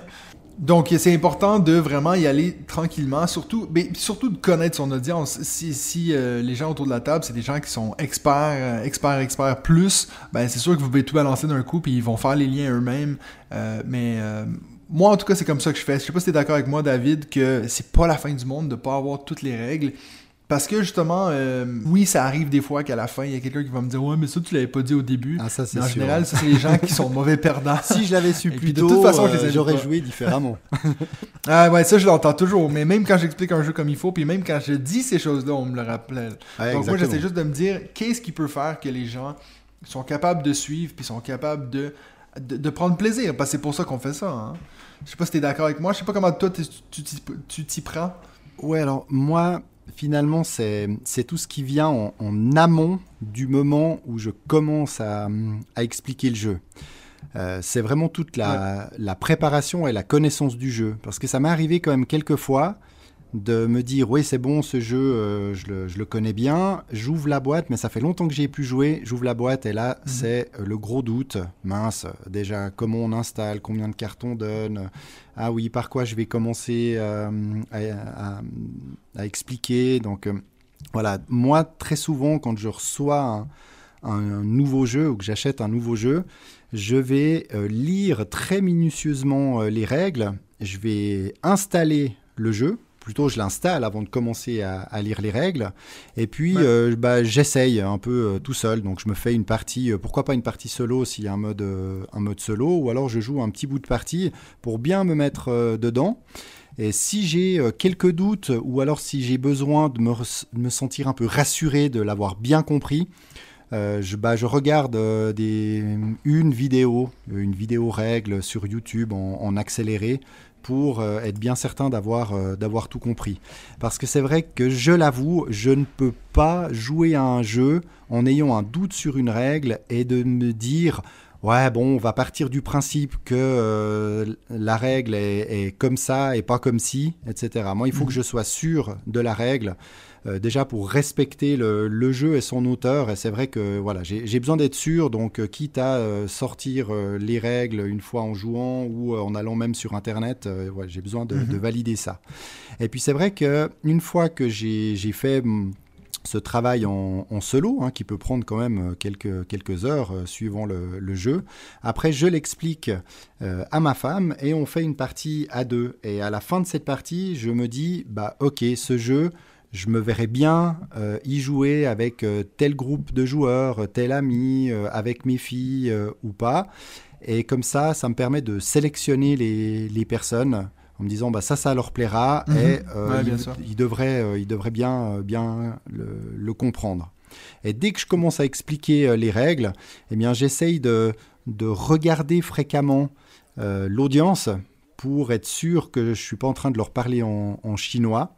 Donc, c'est important de vraiment y aller tranquillement, surtout, mais surtout de connaître son audience. Si, euh, les gens autour de la table, c'est des gens qui sont experts, euh, experts, experts plus, ben c'est sûr que vous pouvez tout balancer d'un coup, puis ils vont faire les liens eux-mêmes. Euh, mais moi, en tout cas, c'est comme ça que je fais. Je sais pas si tu es d'accord avec moi, David, que c'est pas la fin du monde de pas avoir toutes les règles. Parce que justement, euh, oui, ça arrive des fois qu'à la fin, il y a quelqu'un qui va me dire Ouais, mais ça, tu l'avais pas dit au début. Ah, ça, c'est En général, c'est les gens qui sont mauvais perdants. <laughs> si je l'avais su plus tôt, de toute façon, euh, j'aurais joué différemment. <laughs> ah, ouais, ça, je l'entends toujours. Mais même quand j'explique un jeu comme il faut, puis même quand je dis ces choses-là, on me le rappelle. Donc, moi, j'essaie juste de me dire Qu'est-ce qui peut faire que les gens sont capables de suivre, puis sont capables de, de, prendre plaisir? Parce que c'est pour ça qu'on fait ça. Hein. Je sais pas si tu es d'accord avec moi. Je sais pas comment toi, tu t'y prends. Ouais, alors moi, finalement, c'est tout ce qui vient en, amont du moment où je commence à, expliquer le jeu. Euh, c'est vraiment toute la, la, préparation et la connaissance du jeu. Parce que ça m'est arrivé quand même quelques fois de me dire oui c'est bon ce jeu euh, je, le, je, le, connais bien. J'ouvre la boîte mais ça fait longtemps que j'y ai plus joué. J'ouvre la boîte et là mhm. c'est euh, le gros doute. Mince déjà comment on installe combien de cartons on donne. Ah oui par quoi je vais commencer euh, à, à, expliquer. Donc voilà. Moi très souvent quand je reçois un, un nouveau jeu ou que j'achète un nouveau jeu je vais lire très minutieusement les règles. Je vais installer le jeu plutôt je l'installe avant de commencer à, lire les règles. Et puis euh, bah, j'essaye un peu euh, tout seul. Donc je me fais une partie, euh, pourquoi pas une partie solo s'il y a un mode, un mode solo, ou alors je joue un petit bout de partie pour bien me mettre dedans. Et si j'ai quelques doutes, ou alors si j'ai besoin de me, sentir un peu rassuré de l'avoir bien compris, je, bah, je, regarde des, une vidéo, une vidéo règle sur YouTube en accéléré pour euh, être bien certain d'avoir euh, d'avoir tout compris. Parce que c'est vrai que je l'avoue, je ne peux pas jouer à un jeu en ayant un doute sur une règle et de me dire ouais, bon, on va partir du principe que euh, la règle est, comme ça et pas comme si, etc. Moi, il faut mhm. que je sois sûr de la règle. Euh, déjà pour respecter le, jeu et son auteur. Et c'est vrai que voilà, j'ai besoin d'être sûr, donc euh, quitte à sortir les règles une fois en jouant ou en allant même sur Internet, j'ai besoin de, de, mhm. valider ça. Et puis c'est vrai que une fois que j'ai fait hmm, ce travail en, solo, hein, qui peut prendre quand même euh, quelques, quelques heures euh, suivant le, jeu. Après, je l'explique euh, à ma femme et on fait une partie à deux. Et à la fin de cette partie, je me dis, bah ok, ce jeu, je me verrais bien y jouer avec tel groupe de joueurs, tel ami, avec mes filles ou pas. Et comme ça, ça me permet de sélectionner les, les personnes en me disant bah ça ça leur plaira mhm. et euh, ils, devraient euh, ils devraient bien euh, bien le, comprendre. Et dès que je commence à expliquer les règles, eh bien j'essaye de, de regarder fréquemment l'audience pour être sûr que je suis pas en train de leur parler en, chinois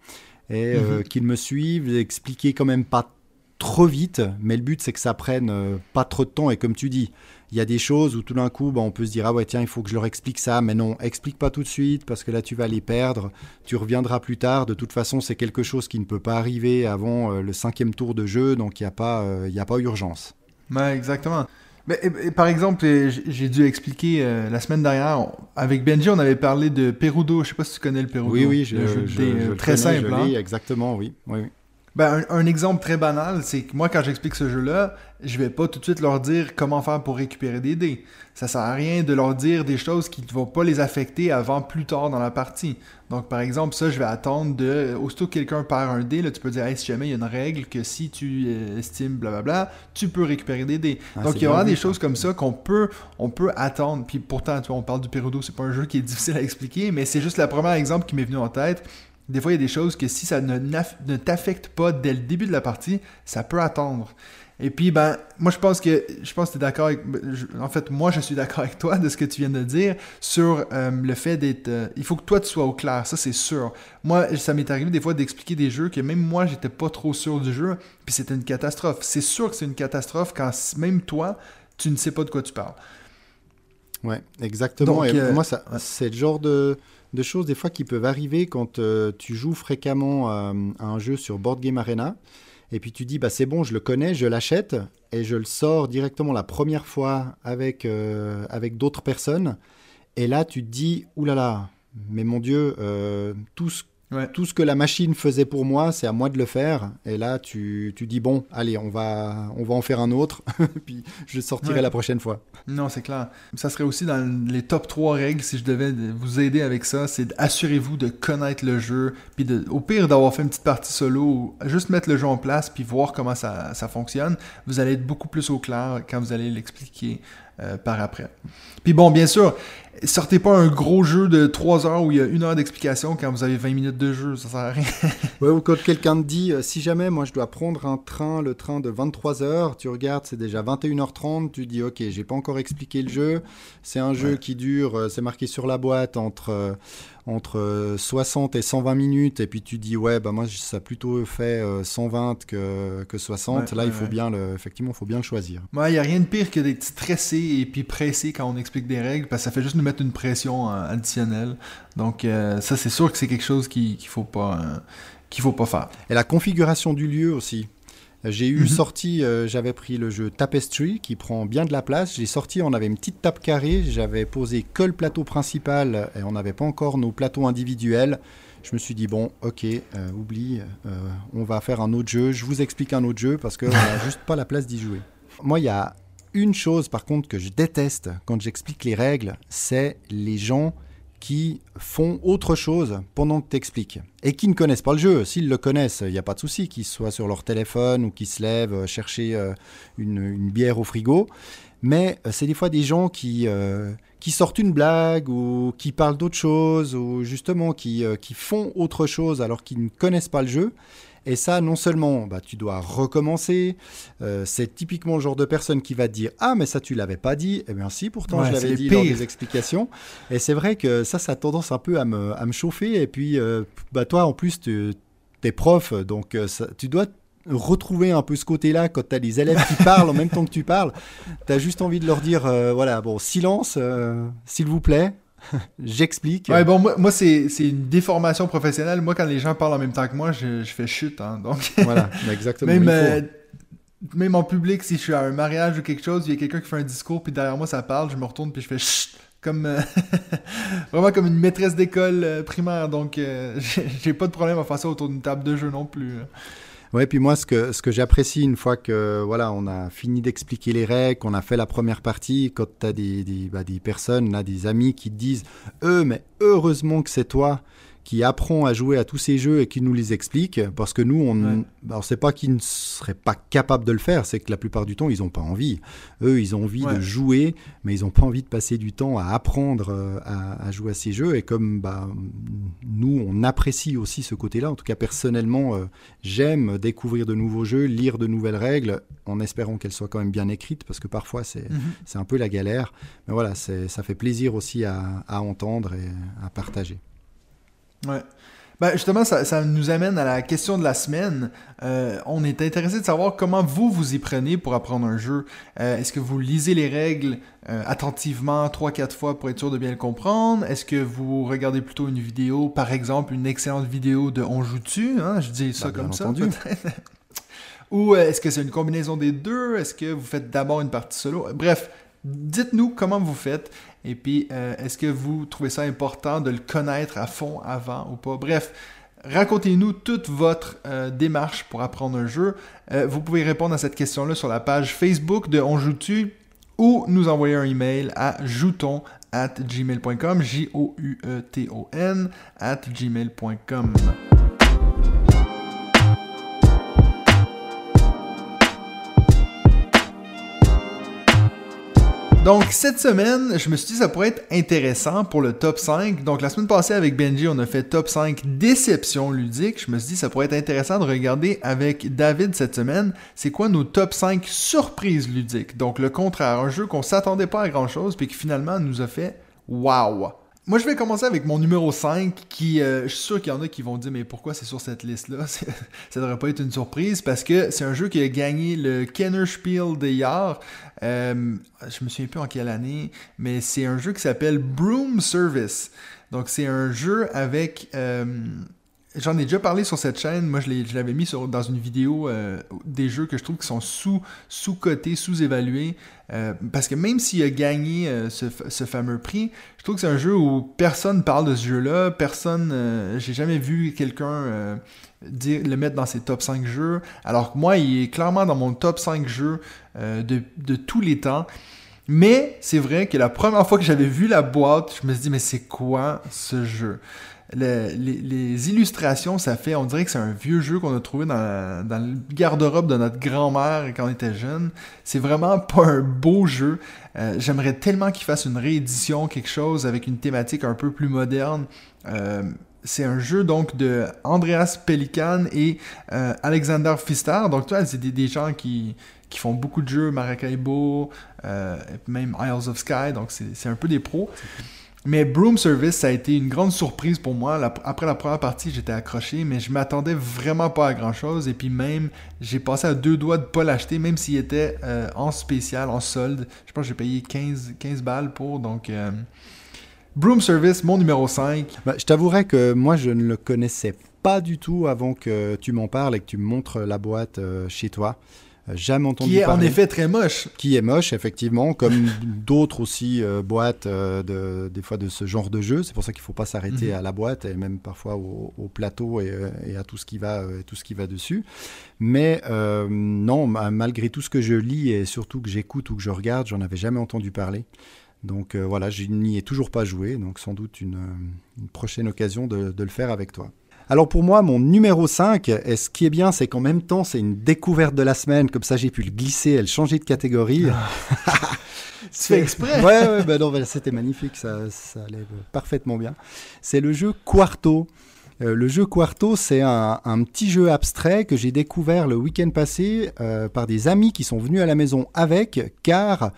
et mhm. qu'ils me suivent, expliquer quand même pas trop vite, mais le but c'est que ça prenne pas trop de temps et comme tu dis, il y a des choses où tout d'un coup, bah, on peut se dire ah ouais tiens il faut que je leur explique ça, mais non, explique pas tout de suite parce que là tu vas les perdre. Tu reviendras plus tard. De toute façon, c'est quelque chose qui ne peut pas arriver avant euh, le cinquième tour de jeu, donc il n'y a pas, euh, il a pas urgence. Ouais, exactement. Mais, par exemple, j'ai dû expliquer euh, la semaine dernière, avec Benji, on avait parlé de Perudo. Je sais pas si tu connais le Perudo. Oui, oui, je, je, très simple. Hein. exactement, oui. oui, oui. Ben, un, exemple très banal, c'est que moi, quand j'explique ce jeu-là, je vais pas tout de suite leur dire comment faire pour récupérer des dés. Ça sert à rien de leur dire des choses qui ne vont pas les affecter avant plus tard dans la partie. Donc, par exemple, ça, je vais attendre de. Aussitôt que quelqu'un perd un dé, là, tu peux dire, hey, si jamais il y a une règle que si tu euh, estimes blablabla, tu peux récupérer des dés. Ah, Donc, il y aura des choses comme ça qu'on peut, on peut attendre. Puis pourtant, tu vois, on parle du Perudo, c'est pas un jeu qui est <laughs> difficile à expliquer, mais c'est juste le premier exemple qui m'est venu en tête. Des fois, il y a des choses que si ça ne, ne t'affecte pas dès le début de la partie, ça peut attendre. Et puis, ben, moi, je pense que je pense que tu es d'accord avec. En fait, moi, je suis d'accord avec toi de ce que tu viens de dire sur euh, le fait d'être. Euh, il faut que toi, tu sois au clair, ça, c'est sûr. Moi, ça m'est arrivé des fois d'expliquer des jeux que même moi, j'étais pas trop sûr du jeu, puis c'était une catastrophe. C'est sûr que c'est une catastrophe quand même toi, tu ne sais pas de quoi tu parles. Ouais, exactement. Et euh, moi, ça, c'est le genre de de choses des fois qui peuvent arriver quand euh, tu joues fréquemment euh, à un jeu sur Board Game Arena. Et puis tu dis, bah c'est bon, je le connais, je l'achète et je le sors directement la première fois avec, euh, avec d'autres personnes. Et là, tu te dis, oulala, mais mon Dieu, tout ce tout ce que la machine faisait pour moi, c'est à moi de le faire. Et là, tu, tu, dis, bon, allez, on va, on va en faire un autre, <laughs> puis je sortirai la prochaine fois. Non, c'est clair. Ça serait aussi dans les top 3 règles, si je devais vous aider avec ça, c'est assurez-vous de connaître le jeu, puis de, au pire d'avoir fait une petite partie solo, juste mettre le jeu en place, puis voir comment ça, ça fonctionne. Vous allez être beaucoup plus au clair quand vous allez l'expliquer euh, par après. Puis bon, bien sûr, sortez pas un gros jeu de 3 heures où il y a une heure d'explication quand vous avez 20 minutes de jeu, ça sert à rien. <laughs> ouais, ou quand quelqu'un te dit, euh, si jamais moi je dois prendre un train, le train de 23 heures, tu regardes, c'est déjà 21h30, tu dis, ok, j'ai pas encore expliqué le jeu, c'est un jeu qui dure, euh, c'est marqué sur la boîte, entre entre 60 et 120 minutes, et puis tu dis, ouais, bah moi, ça a plutôt fait 120 que, que 60. Là, il faut bien le, effectivement, il faut bien le choisir. Il n'y a rien de pire que d'être stressé et puis pressé quand on explique des règles, parce que ça fait juste nous mettre une pression euh, additionnelle. Donc, euh, ça, c'est sûr que c'est quelque chose qu'il ne faut pas. Euh, qu'il faut pas faire. Et la configuration du lieu aussi. J'ai eu mhm. sorti, euh, j'avais pris le jeu Tapestry qui prend bien de la place. J'ai sorti, on avait une petite table carrée. J'avais posé que le plateau principal et on n'avait pas encore nos plateaux individuels. Je me suis dit, bon, ok, euh, oublie, euh, on va faire un autre jeu. Je vous explique un autre jeu parce qu'on n'a <laughs> juste pas la place d'y jouer. Moi, il y a une chose par contre que je déteste quand j'explique les règles, c'est les gens qui font autre chose pendant que tu expliques et qui ne connaissent pas le jeu. S'ils le connaissent, il n'y a pas de souci, qu'ils soient sur leur téléphone ou qu'ils se lèvent euh, chercher euh, une, bière au frigo. Mais euh, c'est des fois des gens qui, qui sortent une blague ou qui parlent d'autre chose ou justement qui, qui font autre chose alors qu'ils ne connaissent pas le jeu et ça, non seulement bah, tu dois recommencer, euh, c'est typiquement le genre de personne qui va te dire Ah, mais ça, tu l'avais pas dit. Eh bien, si, pourtant, je l'avais dit dans les explications. Et c'est vrai que ça, ça a tendance un peu à me, à me chauffer. Et puis, euh, bah, toi, en plus, tu es prof, donc euh, tu dois retrouver un peu ce côté-là quand tu as les élèves qui parlent en même temps que tu parles. Tu as juste envie de leur dire, euh, voilà, bon, silence, euh, s'il vous plaît. J'explique. Ouais, bon, moi, moi c'est une déformation professionnelle. Moi, quand les gens parlent en même temps que moi, je, je fais chute. Hein, donc... voilà, <laughs> exactement. Même, euh, même en public, si je suis à un mariage ou quelque chose, il y a quelqu'un qui fait un discours, puis derrière moi, ça parle, je me retourne, puis je fais chut comme <laughs> vraiment comme une maîtresse d'école primaire donc <laughs> j'ai pas de problème à faire ça autour d'une table de jeu non plus hein. Ouais, puis moi, ce que, ce que j'apprécie une fois que voilà, on a fini d'expliquer les règles, qu'on a fait la première partie, quand tu as des, des, bah, des personnes, des amis qui te disent Eux, mais heureusement que c'est toi qui apprend à jouer à tous ces jeux et qui nous les explique, parce que nous, on ne sait pas qu'ils ne seraient pas capables de le faire, c'est que la plupart du temps, ils n'ont pas envie. Eux, ils ont envie de jouer, mais ils n'ont pas envie de passer du temps à apprendre euh, à, jouer à ces jeux. Et comme bah, nous, on apprécie aussi ce côté-là, en tout cas personnellement, euh, j'aime découvrir de nouveaux jeux, lire de nouvelles règles, en espérant qu'elles soient quand même bien écrites, parce que parfois, c'est mhm. un peu la galère. Mais voilà, ça fait plaisir aussi à, à entendre et à partager. Ouais. Ben justement, ça, ça, nous amène à la question de la semaine. Euh, on est intéressé de savoir comment vous vous y prenez pour apprendre un jeu. Euh, est-ce que vous lisez les règles euh, attentivement trois quatre fois pour être sûr de bien le comprendre? Est-ce que vous regardez plutôt une vidéo, par exemple une excellente vidéo de On joue tu hein? Je dis ça comme ça <laughs> Ou est-ce que c'est une combinaison des deux? Est-ce que vous faites d'abord une partie solo? Bref, dites-nous comment vous faites. Et puis, euh, est-ce que vous trouvez ça important de le connaître à fond avant ou pas? Bref, racontez-nous toute votre euh, démarche pour apprendre un jeu. Euh, vous pouvez répondre à cette question-là sur la page Facebook de On Joue-tu ou nous envoyer un email à jouton at gmail.com, J-O-U-E-T-O-N, at gmail.com. Donc, cette semaine, je me suis dit que ça pourrait être intéressant pour le top 5. Donc, la semaine passée, avec Benji, on a fait top 5 déceptions ludiques. Je me suis dit que ça pourrait être intéressant de regarder avec David cette semaine, c'est quoi nos top 5 surprises ludiques? Donc, le contraire, un jeu qu'on s'attendait pas à grand chose, puis qui finalement nous a fait wow. Moi, je vais commencer avec mon numéro 5, qui, euh, je suis sûr qu'il y en a qui vont dire, mais pourquoi c'est sur cette liste-là? <laughs> ça devrait pas être une surprise, parce que c'est un jeu qui a gagné le Kenner Spiel des Jahres. Euh, je me souviens plus en quelle année, mais c'est un jeu qui s'appelle Broom Service. Donc, c'est un jeu avec... Euh, J'en ai déjà parlé sur cette chaîne. Moi, je l'avais mis dans une vidéo euh, des jeux que je trouve qui sont sous, sous-cotés, sous-évalués. Euh, parce que même s'il a gagné euh, ce, fameux prix, je trouve que c'est un jeu où personne parle de ce jeu-là. Personne. J'ai jamais vu quelqu'un le mettre dans ses top 5 jeux. Alors que moi, il est clairement dans mon top 5 jeux de, de tous les temps. Mais c'est vrai que la première fois que j'avais vu la boîte, je me suis dit, mais c'est quoi ce jeu? Les, illustrations, ça fait, on dirait que c'est un vieux jeu qu'on a trouvé dans, le garde-robe de notre grand-mère quand on était jeune. C'est vraiment pas un beau jeu. Euh, j'aimerais tellement qu'il fasse une réédition, quelque chose avec une thématique un peu plus moderne. Euh, c'est un jeu donc de Andreas Pelikan et euh, Alexander Pfister. Donc, toi, c'est des, gens qui, qui font beaucoup de jeux, Maracaibo, même Isles of Sky. Donc, c'est un peu des pros. Mais Broom Service, ça a été une grande surprise pour moi. après la première partie, j'étais accroché, mais je m'attendais vraiment pas à grand chose. Et puis même, j'ai passé à deux doigts de pas l'acheter, même s'il était euh, en spécial, en solde. Je pense que j'ai payé 15, 15 balles pour. Donc, euh, Broom Service, mon numéro 5. Bah, je t'avouerai que moi, je ne le connaissais pas du tout avant que tu m'en parles et que tu me montres la boîte euh, chez toi. Euh, jamais entendu Qui est en effet très moche. Qui est moche, effectivement, comme <laughs> d'autres aussi euh, boîtes euh, de, des fois de ce genre de jeu. C'est pour ça qu'il ne faut pas s'arrêter mhm. à la boîte et même parfois au, plateau et, à tout ce qui va, tout ce qui va dessus. Mais non, malgré tout ce que je lis et surtout que j'écoute ou que je regarde, j'en avais jamais entendu parler. Donc voilà, je n'y ai toujours pas joué, donc sans doute une, prochaine occasion de le faire avec toi. Alors pour moi, mon numéro 5, et ce qui est bien, c'est qu'en même temps, c'est une découverte de la semaine, comme ça j'ai pu le glisser, elle changer de catégorie. <laughs> C'est exprès Ouais, ouais bah non, bah, c'était magnifique, ça, ça allait parfaitement bien. C'est le jeu Quarto. Euh, le jeu Quarto, c'est un, petit jeu abstrait que j'ai découvert le week-end passé euh, par des amis qui sont venus à la maison avec, car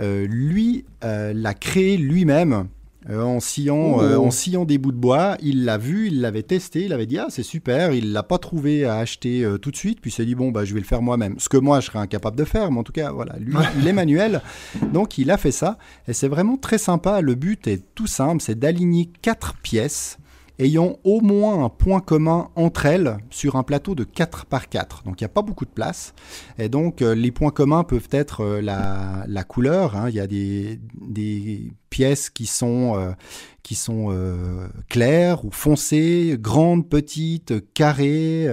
euh, lui l'a créé lui-même euh, en, sciant, euh, en sciant des bouts de bois. Il l'a vu, il l'avait testé, il avait dit ah c'est super. Il l'a pas trouvé à acheter tout de suite, puis il s'est dit bon bah je vais le faire moi-même. Ce que moi je serais incapable de faire, mais en tout cas voilà, lui il est manuel, donc il a fait ça et c'est vraiment très sympa. Le but est tout simple, c'est d'aligner quatre pièces ayant au moins un point commun entre elles sur un plateau de 4 par 4. Donc il n'y a pas beaucoup de place. Et donc euh, les points communs peuvent être euh, la, couleur. Hein. Il y a des, pièces qui sont, euh, qui sont claires ou foncées, grandes, petites, carrées,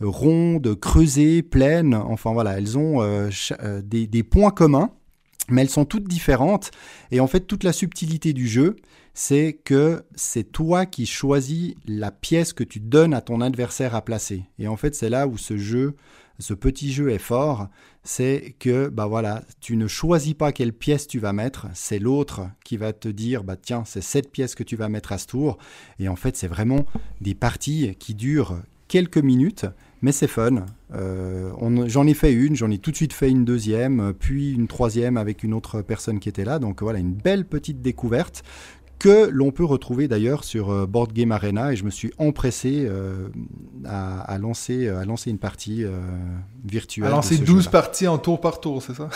rondes, creusées, pleines. Enfin voilà, elles ont des, des points communs mais elles sont toutes différentes. Et en fait, toute la subtilité du jeu, c'est que c'est toi qui choisis la pièce que tu donnes à ton adversaire à placer. Et en fait, c'est là où ce jeu, ce petit jeu est fort, c'est que bah voilà, tu ne choisis pas quelle pièce tu vas mettre, c'est l'autre qui va te dire bah tiens, c'est cette pièce que tu vas mettre à ce tour. Et en fait, c'est vraiment des parties qui durent quelques minutes, mais c'est fun. Euh, j'en ai fait une, j'en ai tout de suite fait une deuxième, puis une troisième avec une autre personne qui était là. Donc voilà, une belle petite découverte que l'on peut retrouver d'ailleurs sur euh, Board Game Arena et je me suis empressé euh, à, lancer, euh, à lancer une partie virtuelle. À lancer 12 parties en tour par tour, c'est ça?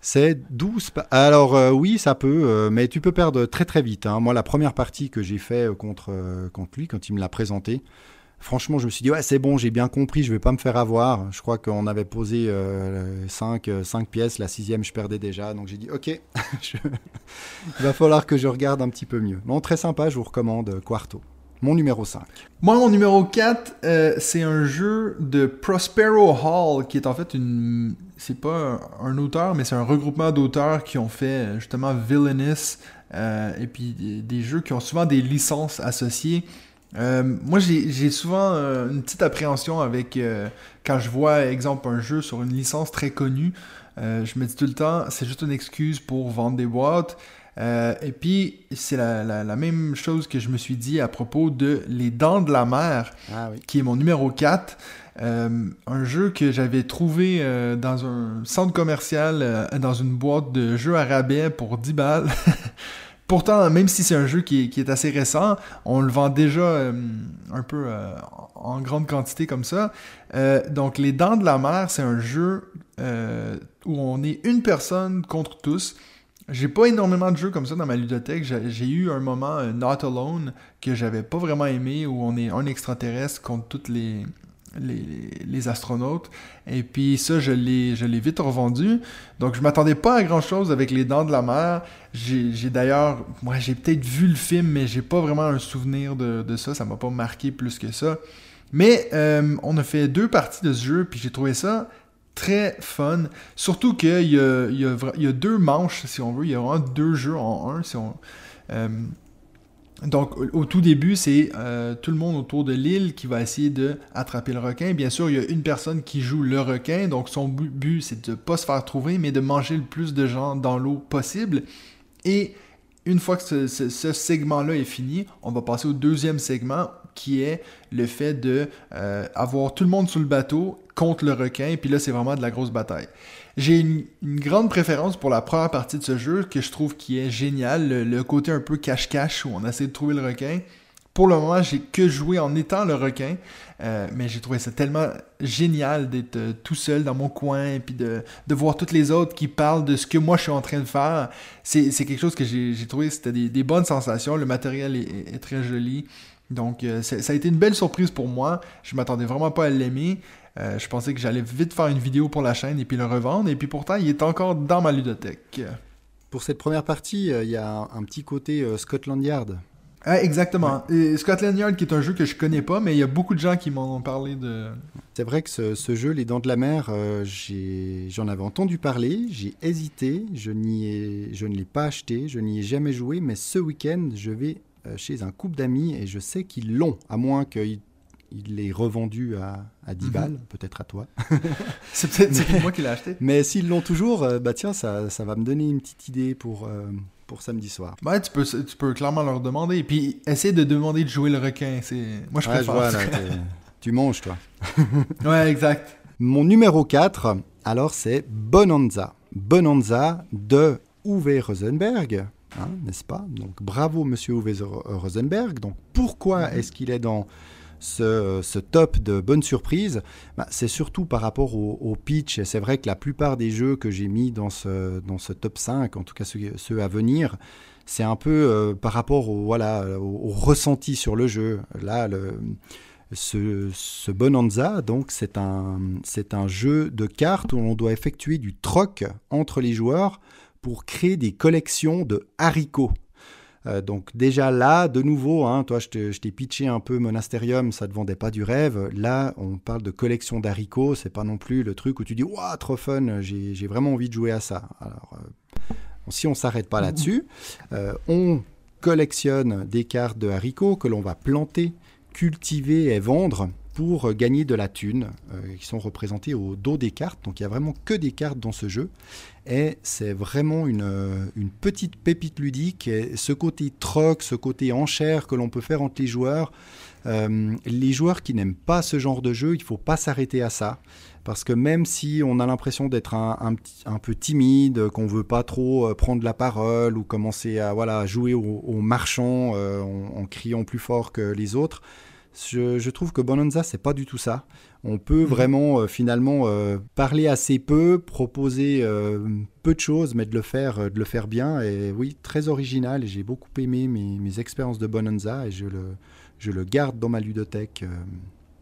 C'est 12. Alors oui, ça peut, mais tu peux perdre très très vite. Hein. Moi, la première partie que j'ai fait contre, contre lui, quand il me l'a présenté, franchement, je me suis dit, ouais, c'est bon, j'ai bien compris, je vais pas me faire avoir. Je crois qu'on avait posé 5 euh, cinq, pièces, la sixième, je perdais déjà. Donc j'ai dit, ok, <laughs> il va falloir que je regarde un petit peu mieux. Bon, très sympa, je vous recommande Quarto. Mon numéro 5. Moi, mon numéro 4, euh, c'est un jeu de Prospero Hall, qui est en fait une. C'est pas un, auteur, mais c'est un regroupement d'auteurs qui ont fait justement Villainous, euh, et puis des jeux qui ont souvent des licences associées. Euh, moi, j'ai souvent euh, une petite appréhension avec euh, quand je vois, exemple, un jeu sur une licence très connue. je me dis tout le temps, c'est juste une excuse pour vendre des boîtes. et puis, c'est la, même chose que je me suis dit à propos de Les Dents de la Mer, ah qui est mon numéro 4. un jeu que j'avais trouvé dans un centre commercial, dans une boîte de jeux à rabais pour 10 balles. <laughs> Pourtant, même si c'est un jeu qui est, assez récent, on le vend déjà euh, un peu euh, en grande quantité comme ça. Euh, donc, Les Dents de la Mer, c'est un jeu où on est une personne contre tous. J'ai pas énormément de jeux comme ça dans ma ludothèque. J'ai eu un moment Not Alone que j'avais pas vraiment aimé où on est un extraterrestre contre toutes les, les, astronautes. Et puis ça, je l'ai, vite revendu. Donc je m'attendais pas à grand chose avec les dents de la mer. J'ai, d'ailleurs, moi j'ai peut-être vu le film, mais j'ai pas vraiment un souvenir de, de ça. Ça m'a pas marqué plus que ça. Mais euh, on a fait deux parties de ce jeu, puis j'ai trouvé ça très fun. Surtout qu'il y a, y a deux manches, si on veut. Il y a vraiment deux jeux en un. Si on, euh, donc, au, tout début, c'est euh, tout le monde autour de l'île qui va essayer de attraper le requin. Bien sûr, il y a une personne qui joue le requin, donc son but, c'est de ne pas se faire trouver, mais de manger le plus de gens dans l'eau possible. Et une fois que ce, segment-là est fini, on va passer au deuxième segment qui est le fait de euh, avoir tout le monde sur le bateau contre le requin. Et puis là, c'est vraiment de la grosse bataille. J'ai une, grande préférence pour la première partie de ce jeu que je trouve qui est génial, le, côté un peu cache-cache où on essaie de trouver le requin. Pour le moment, j'ai que joué en étant le requin, euh, mais j'ai trouvé ça tellement génial d'être euh, tout seul dans mon coin et de, voir toutes les autres qui parlent de ce que moi je suis en train de faire. C'est quelque chose que j'ai trouvé, c'était des, bonnes sensations. Le matériel est, très joli. Donc, euh, ça a été une belle surprise pour moi. Je m'attendais vraiment pas à l'aimer. Euh, je pensais que j'allais vite faire une vidéo pour la chaîne et puis le revendre. Et puis pourtant, il est encore dans ma ludothèque. Pour cette première partie, euh, il y a un, petit côté euh, Scotland Yard. Ah, exactement. Scotland Yard qui est un jeu que je connais pas, mais il y a beaucoup de gens qui m'en ont parlé de. C'est vrai que ce, jeu, Les Dents de la Mer, j'en avais entendu parler, j'ai hésité, je, ai, je ne l'ai pas acheté, je n'y ai jamais joué, mais ce week-end, je vais chez un couple d'amis et je sais qu'ils l'ont, à moins qu'ils il est revendu à, à 10 mhm. balles, peut-être à toi. <laughs> c'est peut-être moi qui l'ai acheté. Mais s'ils l'ont toujours, euh, bah tiens, ça, ça, va me donner une petite idée pour, euh, pour samedi soir. Ouais, tu peux, tu peux clairement leur demander. Et puis, essayer de demander de jouer le requin. Moi, je préfère. tu manges, toi. <laughs> ouais, exact. Mon numéro 4, alors, c'est Bonanza. Bonanza de Uwe Rosenberg, hein, n'est-ce pas? Donc bravo Monsieur Uwe Rosenberg. Donc pourquoi mm-hmm. est-ce qu'il est dans ce, top de bonnes surprises bah, C'est surtout par rapport au, pitch. Et c'est vrai que la plupart des jeux que j'ai mis dans ce, dans ce top 5, en tout cas ceux, à venir, c'est un peu euh, par rapport au, voilà, au, ressenti sur le jeu. Là, ce, Bonanza, donc, c'est un, c'est un jeu de cartes où on doit effectuer du troc entre les joueurs pour créer des collections de haricots. Euh, donc déjà là, de nouveau, hein, toi je t'ai pitché un peu Monasterium, ça ne te vendait pas du rêve. Là, on parle de collection d'haricots, c'est pas non plus le truc où tu dis waouh trop fun, j'ai vraiment envie de jouer à ça. Alors euh, si on s'arrête pas là-dessus, euh, on collectionne des cartes de haricots que l'on va planter, cultiver et vendre pour gagner de la thune, qui sont représentées au dos des cartes. Donc il y a vraiment que des cartes dans ce jeu. Et c'est vraiment une, une, petite pépite ludique. Ce côté troc, ce côté enchère que l'on peut faire entre les joueurs, euh, les joueurs qui n'aiment pas ce genre de jeu, il ne faut pas s'arrêter à ça. Parce que même si on a l'impression d'être un, un, peu timide, qu'on ne veut pas trop euh, prendre la parole ou commencer à voilà, jouer au, marchand euh, en, criant plus fort que les autres, je, je trouve que Bonanza, c'est pas du tout ça. On peut mhm. vraiment euh, finalement euh, parler assez peu, proposer euh, peu de choses, mais de le faire, de le faire bien. Et oui, très original. J'ai beaucoup aimé mes, expériences de Bonanza et je le, je le garde dans ma ludothèque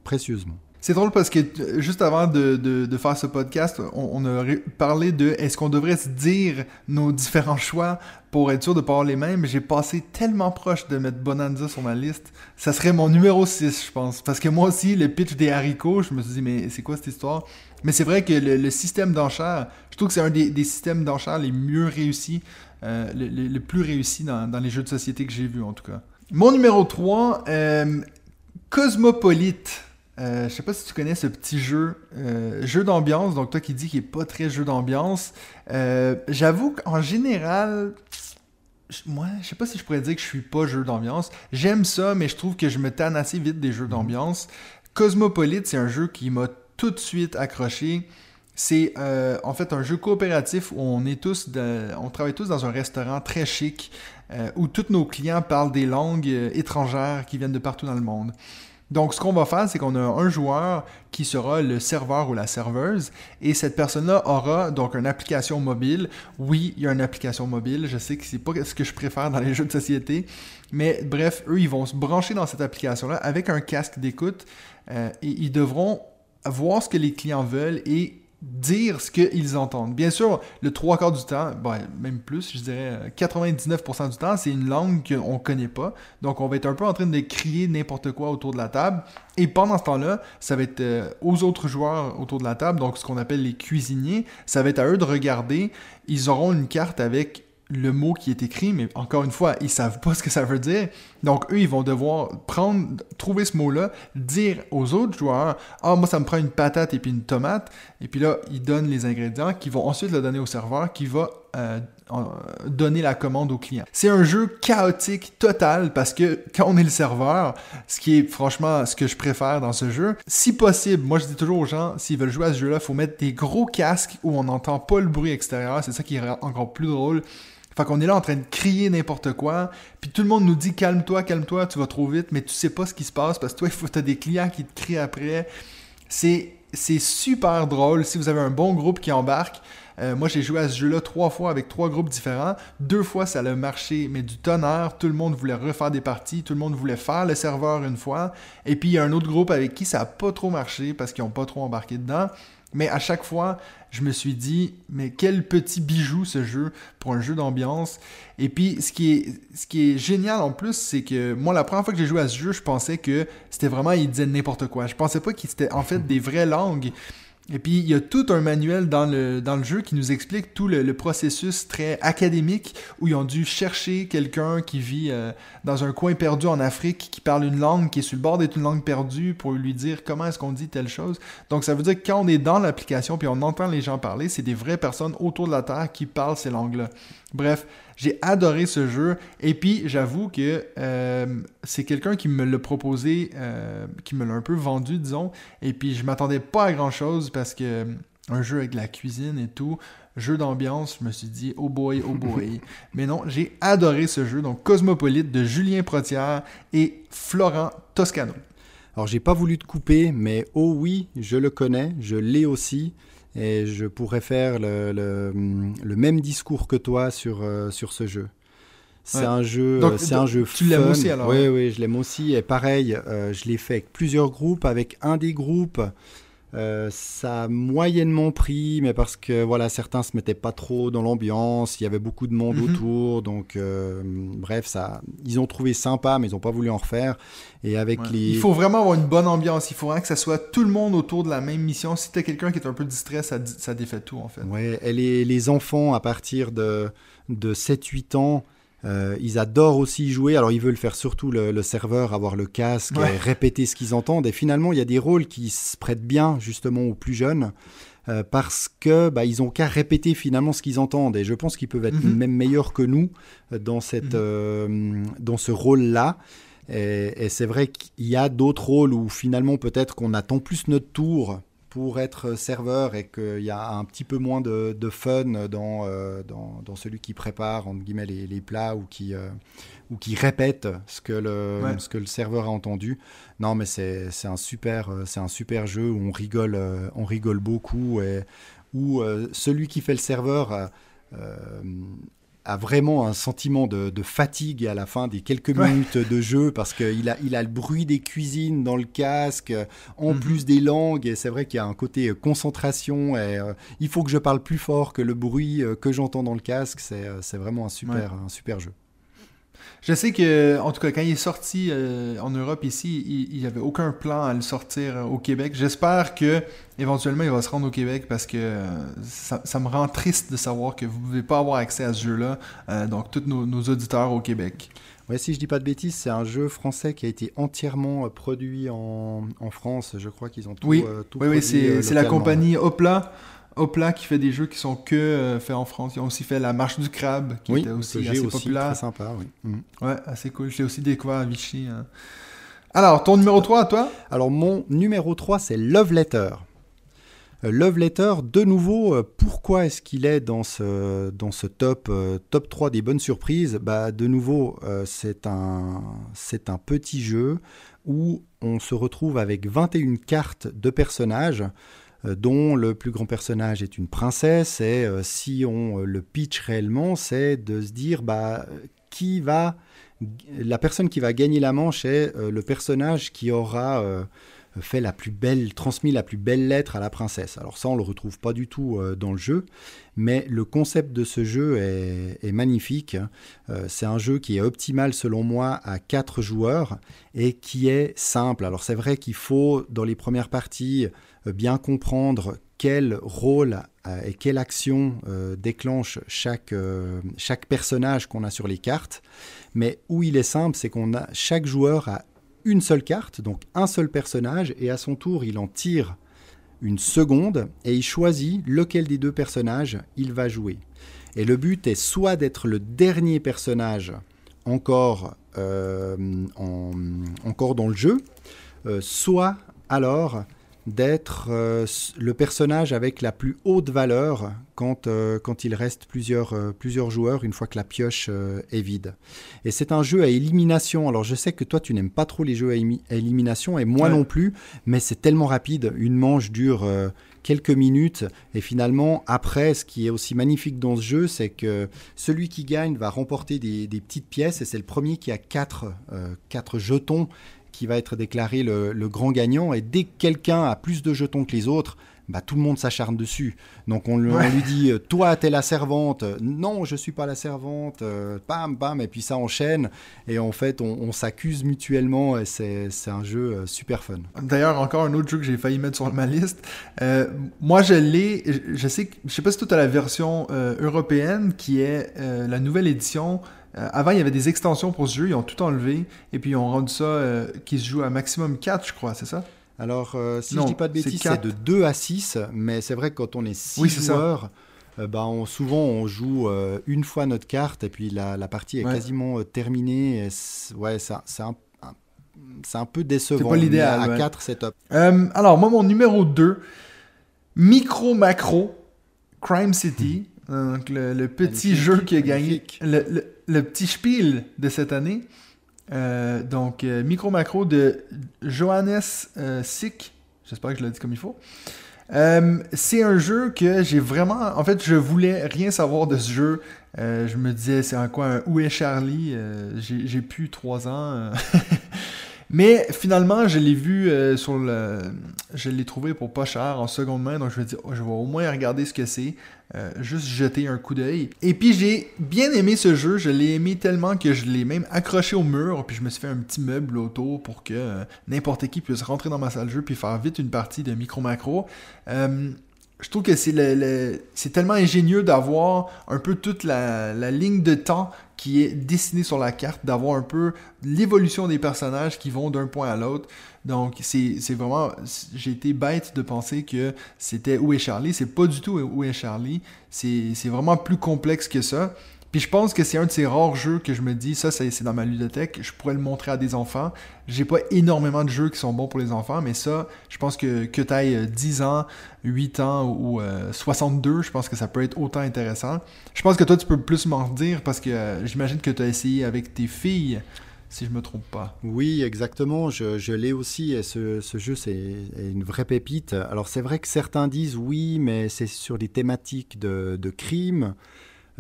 précieusement. C'est drôle parce que juste avant de, de, faire ce podcast, on, a parlé de est-ce qu'on devrait se dire nos différents choix pour être sûr de pas avoir les mêmes. J'ai passé tellement proche de mettre Bonanza sur ma liste. Ça serait mon numéro 6, je pense. Parce que moi aussi, le pitch des haricots, je me suis dit, mais c'est quoi cette histoire? Mais c'est vrai que le, système d'enchères, je trouve que c'est un des, des systèmes d'enchères les mieux réussis, euh, le, plus réussi dans, dans, les jeux de société que j'ai vus, en tout cas. Mon numéro 3, euh, Cosmopolite. Euh, je sais pas si tu connais ce petit jeu, euh, jeu d'ambiance. Donc toi qui dis qu'il est pas très jeu d'ambiance, euh, j'avoue qu'en général, moi, je sais pas si je pourrais dire que je suis pas jeu d'ambiance. J'aime ça, mais je trouve que je me tanne assez vite des jeux mhm. d'ambiance. Cosmopolite, c'est un jeu qui m'a tout de suite accroché. C'est en fait un jeu coopératif où on est tous, on travaille tous dans un restaurant très chic où tous nos clients parlent des langues étrangères qui viennent de partout dans le monde. Donc, ce qu'on va faire, c'est qu'on a un joueur qui sera le serveur ou la serveuse, et cette personne-là aura donc une application mobile. Oui, il y a une application mobile. Je sais que c'est pas ce que je préfère dans les <laughs> jeux de société, mais bref, eux, ils vont se brancher dans cette application-là avec un casque d'écoute, euh, et ils devront voir ce que les clients veulent et dire ce qu'ils entendent. Bien sûr, le trois quarts du temps, ben, même plus, je dirais 99% du temps, c'est une langue qu'on ne connaît pas. Donc, on va être un peu en train de crier n'importe quoi autour de la table. Et pendant ce temps-là, ça va être euh, aux autres joueurs autour de la table, donc ce qu'on appelle les cuisiniers, ça va être à eux de regarder. Ils auront une carte avec le mot qui est écrit, mais encore une fois, ils savent pas ce que ça veut dire. Donc eux, ils vont devoir prendre, trouver ce mot-là, dire aux autres joueurs, ah moi ça me prend une patate et puis une tomate, et puis là ils donnent les ingrédients, qui vont ensuite le donner au serveur, qui va euh, donner la commande au client. C'est un jeu chaotique total parce que quand on est le serveur, ce qui est franchement ce que je préfère dans ce jeu, si possible, moi je dis toujours aux gens, s'ils veulent jouer à ce jeu-là, faut mettre des gros casques où on n'entend pas le bruit extérieur, c'est ça qui est encore plus drôle. Fait qu'on est là en train de crier n'importe quoi, puis tout le monde nous dit calme-toi, calme-toi, tu vas trop vite, mais tu sais pas ce qui se passe parce que toi, faut as des clients qui te crient après. C'est c'est super drôle si vous avez un bon groupe qui embarque. Euh, moi, j'ai joué à ce jeu-là trois fois avec trois groupes différents. Deux fois, ça a marché, mais du tonnerre. Tout le monde voulait refaire des parties. Tout le monde voulait faire le serveur une fois. Et puis, il y a un autre groupe avec qui ça n'a pas trop marché parce qu'ils n'ont pas trop embarqué dedans. Mais à chaque fois, je me suis dit, mais quel petit bijou ce jeu pour un jeu d'ambiance. Et puis, ce qui est, ce qui est génial en plus, c'est que moi, la première fois que j'ai joué à ce jeu, je pensais que c'était vraiment, il disait n'importe quoi. Je pensais pas qu'il c'était en fait <laughs> des vraies langues. Et puis, il y a tout un manuel dans le, dans le jeu qui nous explique tout le, processus très académique où ils ont dû chercher quelqu'un qui vit euh, dans un coin perdu en Afrique, qui parle une langue qui est sur le bord d'être une langue perdue pour lui dire comment est-ce qu'on dit telle chose. Donc, ça veut dire que quand on est dans l'application puis on entend les gens parler, c'est des vraies personnes autour de la Terre qui parlent ces langues-là. Bref, j'ai adoré ce jeu. Et puis, j'avoue que euh, c'est quelqu'un qui me l'a proposé, euh, qui me l'a un peu vendu, disons. Et puis, je m'attendais pas à grand-chose parce que euh, un jeu avec de la cuisine et tout, jeu d'ambiance, je me suis dit, oh boy, oh boy. <laughs> Mais non, j'ai adoré ce jeu, donc Cosmopolite de Julien Protière et Florent Toscano. Alors j'ai pas voulu te couper, mais oh oui, je le connais, je l'ai aussi, et je pourrais faire le, le, même discours que toi sur, euh, sur ce jeu. C'est un jeu, c'est un jeu tu l'aimes aussi alors Oui, oui, je l'aime aussi. Et pareil, euh, je l'ai fait avec plusieurs groupes. Avec un des groupes, euh, ça a moyennement pris, mais parce que voilà, certains se mettaient pas trop dans l'ambiance, il y avait beaucoup de monde mhm. autour, donc euh, bref, ça, ils ont trouvé sympa, mais ils n'ont pas voulu en refaire. Et avec les, il faut vraiment avoir une bonne ambiance. Il faudrait que ça soit tout le monde autour de la même mission. Si tu as quelqu'un qui est un peu distrait, ça, ça défait tout en fait. Ouais, et les, les enfants à partir de de 7-8 ans. Euh, ils adorent aussi jouer, alors ils veulent faire surtout le, serveur, avoir le casque, et répéter ce qu'ils entendent. Et finalement, il y a des rôles qui se prêtent bien justement aux plus jeunes. Euh, parce que bah, ils ont qu'à répéter finalement ce qu'ils entendent et je pense qu'ils peuvent être mhm. même meilleurs que nous euh, dans cette mhm. dans ce rôle là et, et c'est vrai qu'il y a d'autres rôles où finalement peut-être qu'on attend plus notre tour pour être serveur et qu'il y a un petit peu moins de, fun dans, euh, dans, dans, celui qui prépare entre guillemets, les, les plats ou qui, euh, ou qui répète ce que, le, ce que le serveur a entendu. Non, mais c'est un, super, euh, un super jeu où on rigole, on rigole beaucoup et où celui qui fait le serveur a vraiment un sentiment de, fatigue à la fin des quelques minutes de jeu parce qu'il a, il a le bruit des cuisines dans le casque, en mhm. plus des langues, et c'est vrai qu'il y a un côté euh, concentration, et euh, il faut que je parle plus fort que le bruit euh, que j'entends dans le casque, c'est vraiment un super, un super jeu. Je sais que, en tout cas, quand il est sorti euh, en Europe ici, il n'y avait aucun plan à le sortir euh, au Québec. J'espère que éventuellement il va se rendre au Québec parce que euh, ça, me rend triste de savoir que vous ne pouvez pas avoir accès à ce jeu-là. donc, tous nos, auditeurs au Québec. Ouais, si je dis pas de bêtises, c'est un jeu français qui a été entièrement produit en, France. Je crois qu'ils ont tout, oui. tout oui, oui, c'est la compagnie Opla. Hopla qui fait des jeux qui sont que euh, faits en France. Ils ont aussi fait La Marche du Crabe, qui était aussi assez populaire. Très sympa, oui. Mm. Ouais, assez cool. Je l'ai aussi découvert à Vichy. Hein. Alors, ton numéro 3 toi? Alors, mon numéro 3, c'est Love Letter. Euh, Love Letter, de nouveau, euh, pourquoi est-ce qu'il est dans ce, dans ce top, top 3 des bonnes surprises? Bah, De nouveau, c'est un, un petit jeu où on se retrouve avec 21 cartes de personnages. Euh, dont le plus grand personnage est une princesse. Et euh, si on euh, le pitch réellement, c'est de se dire bah, qui va. La personne qui va gagner la manche est le personnage qui aura fait la plus belle, transmis la plus belle lettre à la princesse. Alors ça, on le retrouve pas du tout dans le jeu, mais le concept de ce jeu est, magnifique. c'est un jeu qui est optimal selon moi à 4 joueurs et qui est simple. Alors c'est vrai qu'il faut dans les premières parties bien comprendre quel rôle euh, et quelle action euh, déclenche chaque, chaque personnage qu'on a sur les cartes. Mais où il est simple, c'est qu'on a chaque joueur a une seule carte, donc un seul personnage, et à son tour, il en tire une seconde et il choisit lequel des deux personnages il va jouer. Et le but est soit d'être le dernier personnage encore, encore dans le jeu, soit alors d'être euh, le personnage avec la plus haute valeur quand, euh, quand il reste plusieurs, euh, plusieurs joueurs une fois que la pioche est vide. Et c'est un jeu à élimination. Alors je sais que toi tu n'aimes pas trop les jeux à, élimination et moi non plus, mais c'est tellement rapide. Une manche dure quelques minutes et finalement après ce qui est aussi magnifique dans ce jeu c'est que celui qui gagne va remporter des, des petites pièces et c'est le premier qui a quatre, quatre jetons qui va être déclaré le, grand gagnant. Et dès que quelqu'un a plus de jetons que les autres, bah, tout le monde s'acharne dessus. Donc on, lui dit euh, Toi, t'es la servante. Non, je suis pas la servante. Euh, bam, bam. Et puis ça enchaîne. Et en fait, on, s'accuse mutuellement. Et c'est un jeu euh, super fun. D'ailleurs, encore un autre jeu que j'ai failli mettre sur ma liste. moi, je l'ai. Je sais, je sais pas si tu as la version européenne qui est la nouvelle édition euh, avant, il y avait des extensions pour ce jeu, ils ont tout enlevé, et puis ils ont rendu ça euh, qui se joue à maximum 4, je crois, c'est ça? Alors, euh, si je dis pas de bêtises, c'est de 2 à 6, mais c'est vrai que quand on est 6 joueurs, bah, souvent on joue une fois notre carte, et puis la, partie est quasiment terminée. ouais, c'est un, un, peu décevant. C'est pas l'idéal. À 4, c'est top. alors, moi, mon numéro 2, Micro Macro Crime City, donc le, petit jeu qui a gagné, le, le, petit spiel de cette année. donc, Micro Macro de Johannes Sick, j'espère que je l'ai dit comme il faut. c'est un jeu que j'ai vraiment. En fait, je voulais rien savoir de ce jeu. je me disais, c'est un quoi un Où est Charlie? J'ai plus trois ans. <laughs> Mais finalement, je l'ai vu euh, sur le. Je l'ai trouvé pour pas cher en seconde main, donc je vais dire, oh, je vais au moins regarder ce que c'est. Euh, juste jeter un coup d'œil. Et puis j'ai bien aimé ce jeu, je l'ai aimé tellement que je l'ai même accroché au mur, puis je me suis fait un petit meuble autour pour que euh, n'importe qui puisse rentrer dans ma salle de jeu puis faire vite une partie de micro-macro je trouve que c'est le, c'est tellement ingénieux d'avoir un peu toute la, ligne de temps qui est dessinée sur la carte, d'avoir un peu l'évolution des personnages qui vont d'un point à l'autre. Donc c'est, vraiment, j'ai été bête de penser que c'était Où est Charlie? C'est pas du tout Où est Charlie. C'est vraiment plus complexe que ça. Puis je pense que c'est un de ces rares jeux que je me dis, ça, c'est dans ma ludothèque, je pourrais le montrer à des enfants. J'ai pas énormément de jeux qui sont bons pour les enfants, mais ça, je pense que que tu ailles 10 ans, 8 ans ou 62, euh, je pense que ça peut être autant intéressant. Je pense que toi, tu peux plus m'en dire parce que euh, j'imagine que tu as essayé avec tes filles si je me trompe pas. Oui, exactement. Je, l'ai aussi. Et ce, jeu, c'est une vraie pépite. Alors, c'est vrai que certains disent oui, mais c'est sur des thématiques de, de crime.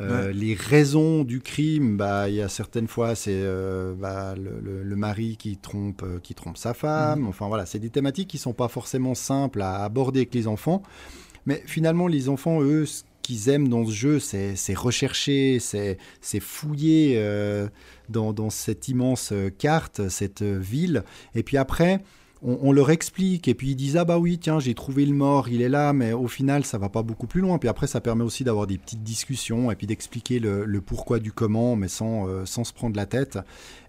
Euh, les raisons du crime, bah, il y a certaines fois, c'est euh, bah, le, mari qui trompe, euh, qui trompe sa femme. Mhm. Enfin voilà, c'est des thématiques qui sont pas forcément simples à aborder avec les enfants. Mais finalement, les enfants, eux, ce qu'ils aiment dans ce jeu, c'est rechercher, c'est fouiller dans, dans, cette immense carte, cette ville. Et puis après, on, leur explique et puis ils disent ah bah oui tiens j'ai trouvé le mort il est là mais au final ça va pas beaucoup plus loin. Puis après ça permet aussi d'avoir des petites discussions et puis d'expliquer le, pourquoi du comment mais sans, euh, sans se prendre la tête.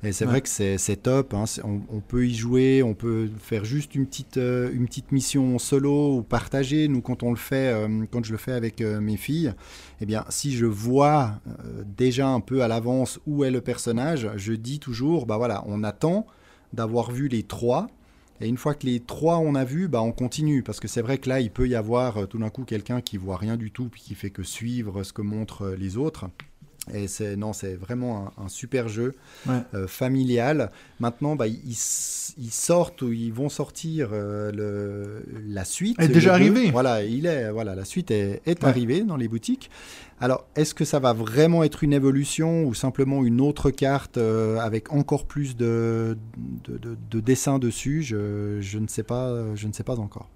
Et c'est vrai que c'est top hein. on, peut y jouer on peut faire juste une petite euh, une petite mission solo ou partager nous quand on le fait euh, quand je le fais avec mes filles eh bien si je vois déjà un peu à l'avance où est le personnage je dis toujours bah voilà on attend d'avoir vu les trois et une fois que les trois on a vu, bah on continue parce que c'est vrai que là il peut y avoir euh, tout d'un coup quelqu'un qui voit rien du tout puis qui fait que suivre ce que montrent euh, les autres. Et c'est non, c'est vraiment un, super jeu euh, familial. Maintenant, bah, ils, sortent ou ils vont sortir le, la suite. Est déjà arrivée. Voilà, il est voilà, la suite est, est arrivée dans les boutiques. Alors, est-ce que ça va vraiment être une évolution ou simplement une autre carte euh, avec encore plus de, de, dessins dessus? Je, ne sais pas, je ne sais pas encore.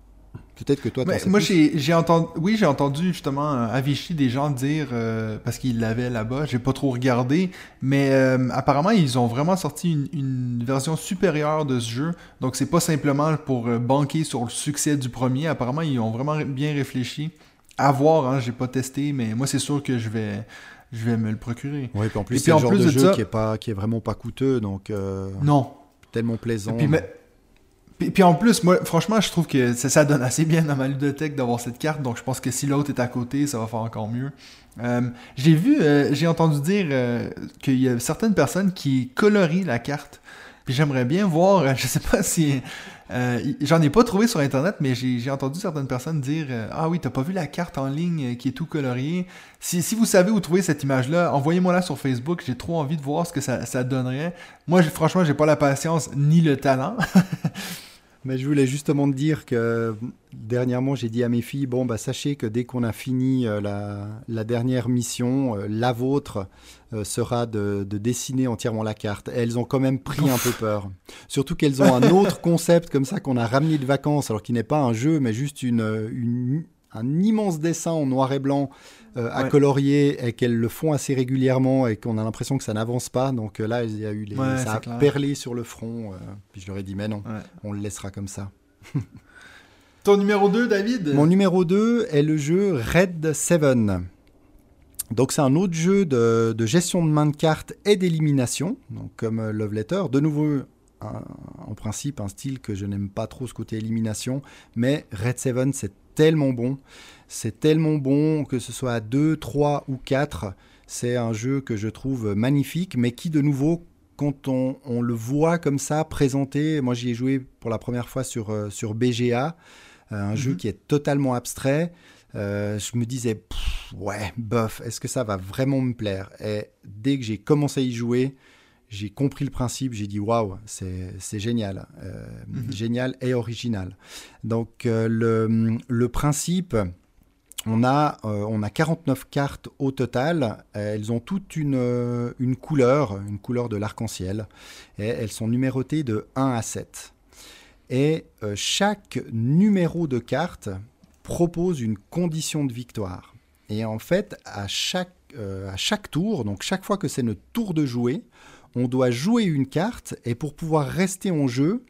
Peut-être que toi, moi, j'ai entendu, oui, j'ai entendu justement à Vichy des gens dire euh, parce qu'ils l'avaient là-bas. J'ai pas trop regardé, mais euh, apparemment ils ont vraiment sorti une, une, version supérieure de ce jeu. Donc c'est pas simplement pour banquer sur le succès du premier. Apparemment ils ont vraiment bien réfléchi. À voir, hein, j'ai pas testé, mais moi c'est sûr que je vais, je vais me le procurer. Oui, puis en plus c'est le genre de, jeu qui est pas, qui est vraiment pas coûteux, donc. Euh, non. Tellement plaisant. puis, puis, en plus, moi, franchement, je trouve que ça, donne assez bien dans ma ludothèque d'avoir cette carte, donc je pense que si l'autre est à côté, ça va faire encore mieux. Euh, j'ai vu, euh, j'ai entendu dire qu'il y a certaines personnes qui colorient la carte. Puis j'aimerais bien voir, <laughs> je sais pas si euh, j'en ai pas trouvé sur Internet, mais j'ai entendu certaines personnes dire euh, Ah oui, t'as pas vu la carte en ligne euh, qui est tout coloriée. Si, si vous savez où trouver cette image-là, envoyez-moi la sur Facebook. J'ai trop envie de voir ce que ça, ça donnerait. Moi, franchement, j'ai pas la patience ni le talent. <laughs> Mais je voulais justement te dire que dernièrement, j'ai dit à mes filles, bon, bah, sachez que dès qu'on a fini euh, la, dernière mission, euh, la vôtre euh, sera de, dessiner entièrement la carte. elles ont quand même pris un peu peur. Surtout qu'elles ont un autre <laughs> concept comme ça qu'on a ramené de vacances, alors qu'il n'est pas un jeu, mais juste une, une, un immense dessin en noir et blanc euh, à colorier et qu'elles le font assez régulièrement et qu'on a l'impression que ça n'avance pas. Donc euh, là, il y a eu les, ça a perlé sur le front. Euh, puis je leur ai dit, mais non, on le laissera comme ça. <laughs> Ton numéro 2, David? Mon numéro 2 est le jeu Red 7. Donc c'est un autre jeu de, de, gestion de main de cartes et d'élimination, donc comme Love Letter. De nouveau, en principe, un style que je n'aime pas trop ce côté élimination, mais Red 7 c'est tellement bon. C'est tellement bon que ce soit à 2, 3 ou 4. C'est un jeu que je trouve magnifique, mais qui de nouveau, quand on, le voit comme ça présenté, moi j'y ai joué pour la première fois sur, euh, sur BGA, euh, un jeu mhm. qui est totalement abstrait. je me disais, ouais, bof, est-ce que ça va vraiment me plaire? Et dès que j'ai commencé à y jouer, j'ai compris le principe, j'ai dit waouh, c'est génial, mhm. génial et original. Donc le, le principe, on a, euh, on a 49 cartes au total. Elles ont toutes une, euh, couleur, une couleur de l'arc-en-ciel. Elles sont numérotées de 1 à 7. Et euh, chaque numéro de carte propose une condition de victoire. Et en fait, à chaque, à chaque tour, donc chaque fois que c'est notre tour de jouer, on doit jouer une carte. Et pour pouvoir rester en jeu,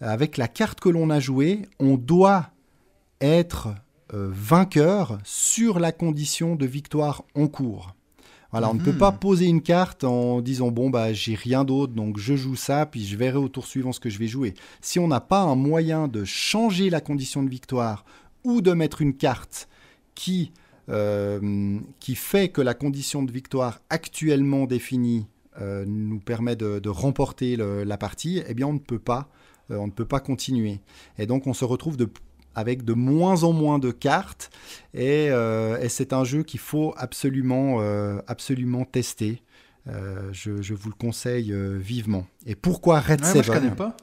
avec la carte que l'on a jouée, on doit être euh, vainqueur sur la condition de victoire en cours. Voilà, on ne peut mhm. pas poser une carte en disant bon bah j'ai rien d'autre donc je joue ça puis je verrai au tour suivant ce que je vais jouer. Si on n'a pas un moyen de changer la condition de victoire ou de mettre une carte qui euh, qui fait que la condition de victoire actuellement définie euh, nous permet de, remporter la partie, eh bien on ne peut pas on ne peut pas continuer. Et donc on se retrouve de avec de moins en moins de cartes. Et, euh, c'est un jeu qu'il faut absolument, euh, absolument tester. Euh, je, vous le conseille vivement. Et pourquoi Red 7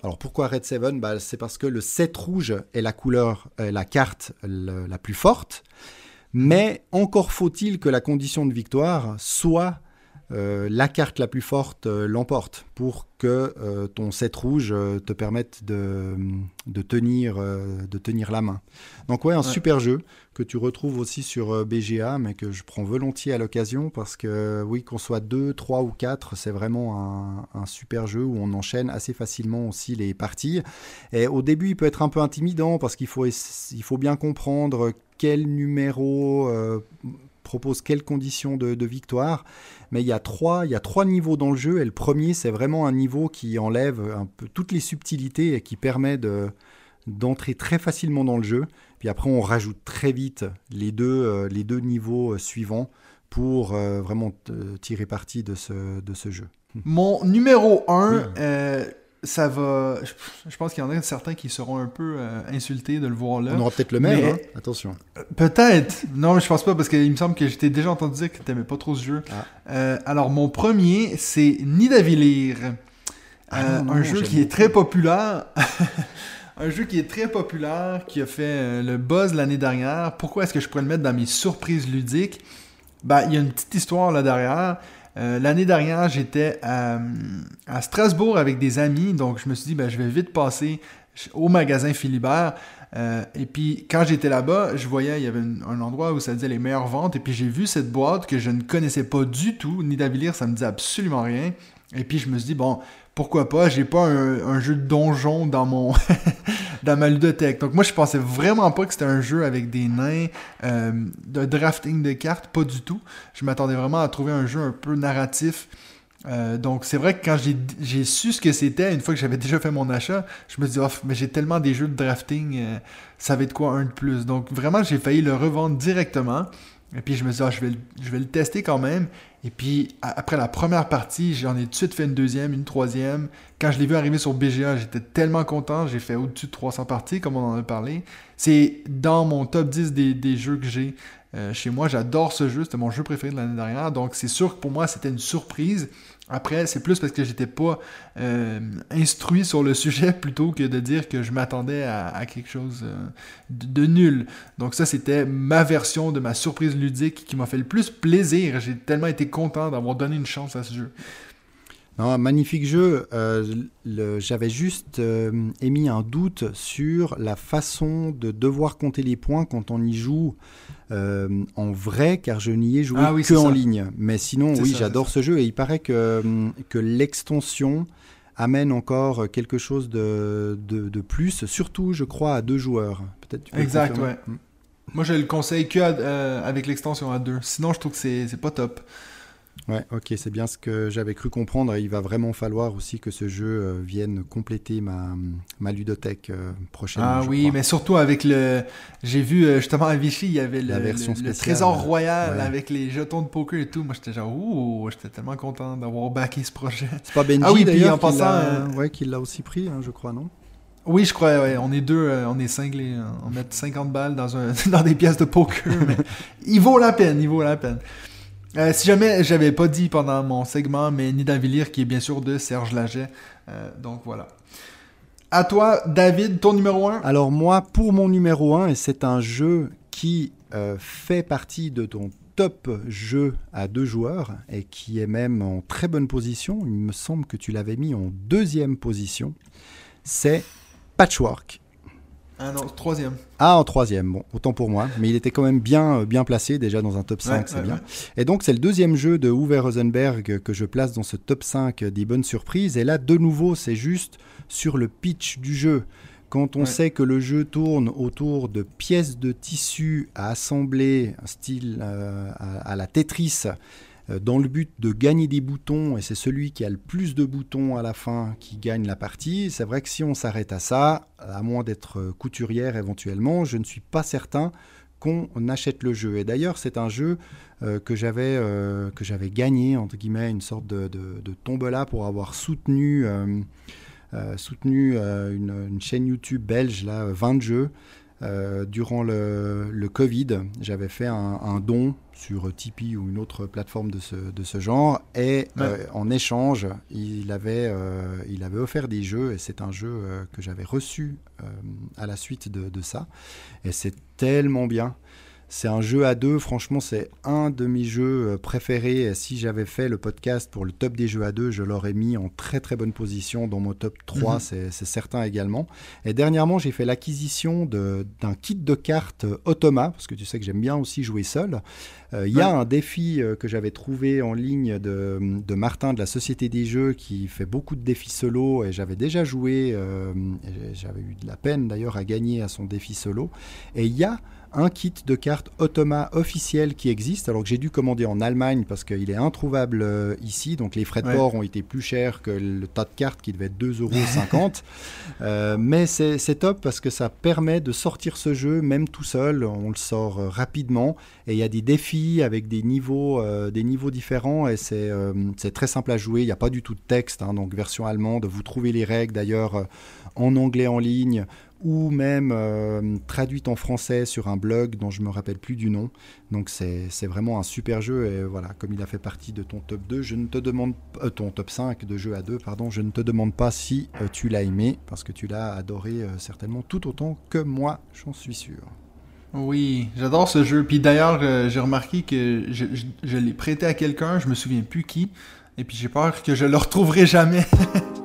Alors pourquoi Red 7 bah, C'est parce que le 7 rouge est la couleur, la carte la plus forte. Mais encore faut-il que la condition de victoire soit la carte la plus forte euh, l'emporte pour que euh, ton 7 rouge te permette de, tenir, de tenir la main. Donc ouais, un super jeu que tu retrouves aussi sur BGA, mais que je prends volontiers à l'occasion parce que oui, qu'on soit 2, 3 ou 4, c'est vraiment un, super jeu où on enchaîne assez facilement aussi les parties. Et au début, il peut être un peu intimidant parce qu'il faut, il faut bien comprendre quel numéro propose quelles conditions de, victoire. Mais il y, a trois, il y a trois niveaux dans le jeu. Et le premier, c'est vraiment un niveau qui enlève un peu toutes les subtilités et qui permet de, d'entrer très facilement dans le jeu. Puis après, on rajoute très vite les deux, euh, les deux niveaux euh, suivants pour euh, vraiment tirer parti de ce, de ce jeu. Mon numéro 1, ça va. Je, pense qu'il y en a certains qui seront un peu euh, insultés de le voir là. On aura peut-être le même, hein. attention. Euh, peut-être. Non, je pense pas parce qu'il me semble que j'étais déjà entendu dire que tu n'aimais pas trop ce jeu. Ah. Euh, alors, mon premier, c'est Nidavellir. Ah, un jeu qui est très populaire. <laughs> un jeu qui est très populaire, qui a fait le buzz l'année dernière. Pourquoi est-ce que je pourrais le mettre dans mes surprises ludiques? Ben, il y a une petite histoire là derrière. Euh, l'année dernière, j'étais à, Strasbourg avec des amis, donc je me suis dit, ben, je vais vite passer au magasin Philibert. Euh, et puis, quand j'étais là-bas, je voyais, il y avait un, endroit où ça disait les meilleures ventes, et puis j'ai vu cette boîte que je ne connaissais pas du tout, ni d'Avilir, ça me disait absolument rien. Et puis, je me suis dit, bon, pourquoi pas, j'ai pas un, jeu de donjon dans mon <laughs> dans ma ludothèque. Donc moi je pensais vraiment pas que c'était un jeu avec des nains, euh, de drafting de cartes, pas du tout. Je m'attendais vraiment à trouver un jeu un peu narratif. Euh, donc c'est vrai que quand j'ai su ce que c'était, une fois que j'avais <laughs> déjà fait mon achat, je me dit, oh, mais j'ai tellement des jeux de drafting, euh, ça va être quoi un de plus? Donc vraiment j'ai failli le revendre directement. Et puis je me suis dit, ah, je vais le tester quand même. Et puis après la première partie, j'en ai tout de suite fait une deuxième, une troisième. Quand je l'ai vu arriver sur BGA, j'étais tellement content. J'ai fait au-dessus de 300 parties, comme on en a parlé. C'est dans mon top 10 des, des jeux que j'ai euh, chez moi. J'adore ce jeu. C'était mon jeu préféré de l'année dernière. Donc c'est sûr que pour moi, c'était une surprise. Après, c'est plus parce que j'étais pas euh, instruit sur le <laughs> sujet plutôt que de dire que je m'attendais à, quelque chose euh, de, nul. Donc ça, c'était ma version de ma surprise ludique qui m'a fait le plus plaisir. J'ai tellement été content d'avoir donné une chance à ce jeu. Non, magnifique jeu. Euh, j'avais juste émis un doute sur la façon de devoir compter les points quand on y joue euh, en vrai, car je n'y ai joué ah que en ligne. Mais sinon, oui, j'adore ce jeu et il paraît que, que l'extension amène encore quelque chose de, de, plus, surtout, je crois, à deux joueurs. Peut-être. Exact, ouais. Moi, je le conseille que euh, avec l'extension à deux. Sinon, je trouve que c'est pas top. Ouais, ok, c'est bien ce que j'avais cru comprendre. Il va vraiment falloir aussi que ce jeu euh, vienne compléter ma, ma ludothèque euh, prochaine. Ah oui, mais surtout avec le. J'ai vu euh, justement à Vichy, il y avait le, La version le, trésor royal avec les jetons de poker et tout. Moi, j'étais genre, ouh, j'étais tellement content d'avoir backé ce projet. C'est pas Benji ah oui, d'ailleurs en passant, ouais, qui l'a aussi pris, hein, je crois, non? Oui, je crois, ouais. On est deux, euh, on est cinglés. hein. On met 50 balles dans, un, <laughs> dans des pièces de poker, mais <laughs> il vaut la peine, il vaut la peine. Euh, si jamais j'avais pas dit pendant mon segment, mais Nidavellir, qui est bien sûr de Serge Laget. Euh, donc voilà. À toi, David, ton numéro 1 Alors moi, pour mon numéro 1, et c'est un jeu qui euh, fait partie de ton top jeu à deux joueurs et qui est même en très bonne position, il me semble que tu l'avais mis en deuxième position, c'est Patchwork. Ah non, troisième. Ah, en troisième, bon, autant pour moi, mais il était quand même bien, euh, bien placé, déjà dans un top 5, Ouais, c'est ouais, bien. ouais. Et donc, c'est le deuxième jeu de Uwe Rosenberg que je place dans ce top 5 des bonnes surprises. Et là, de nouveau, c'est juste sur le pitch du jeu. Quand on sait que le jeu tourne autour de pièces de tissu à assembler, un style euh, à, à la Tetris, dans le but de gagner des boutons, et c'est celui qui a le plus de boutons à la fin qui gagne la partie, c'est vrai que si on s'arrête à ça, à moins d'être euh, couturière éventuellement, je ne suis pas certain qu'on achète le jeu. Et d'ailleurs, c'est un jeu euh, que j'avais euh, gagné entre guillemets une sorte de, de, de tombola pour avoir soutenu euh, euh, soutenu euh, une, chaîne YouTube belge là 20 jeux euh, durant le, le Covid. J'avais fait un don sur Tipeee ou une autre plateforme de ce, de ce genre. Et euh, en échange il avait euh, il avait offert des jeux et c'est un jeu euh, que j'avais reçu à la suite de, de ça. Et c'est tellement bien. C'est un jeu à deux, franchement, c'est un de mes jeux euh, préférés. Si j'avais fait le podcast pour le top des jeux à deux, je l'aurais mis en très très bonne position dans mon top 3, Mhm. c'est certain également. Et dernièrement, j'ai fait l'acquisition d'un kit de cartes Automa, parce que tu sais que j'aime bien aussi jouer seul. Euh, Il y a Ouais. un défi euh, que j'avais trouvé en ligne de, de Martin de la Société des Jeux qui fait beaucoup de défis solo et j'avais déjà joué, euh, j'avais eu de la peine d'ailleurs à gagner à son défi solo. Et il y a un kit de cartes Automa officiel qui existe, alors que j'ai dû commander en Allemagne parce qu'il est introuvable euh, ici, donc les frais de Ouais. port ont été plus chers que le tas de cartes qui devait être 2,50 euros. <laughs> Euh, mais c'est top parce que ça permet de sortir ce jeu même tout seul, on le sort euh, rapidement. Et il y a des défis avec des niveaux, euh, des niveaux différents. Et c'est très simple à jouer, il n'y a pas du tout de texte, hein, donc version allemande, vous trouvez les règles d'ailleurs en anglais en ligne ou même euh, traduite en français sur un blog dont je me rappelle plus du nom. Donc c'est vraiment un super jeu et voilà, comme il a fait partie de ton top 2, je ne te demande euh, ton top 5 de jeux à 2, pardon, je ne te demande pas si euh, tu l'as aimé parce que tu l'as adoré certainement tout autant que moi, j'en suis sûr. Oui, j'adore ce jeu. Puis d'ailleurs, j'ai remarqué que je, je- je l'ai prêté à quelqu'un, je me souviens plus qui. Et puis j'ai peur que je le retrouverai jamais. <laughs>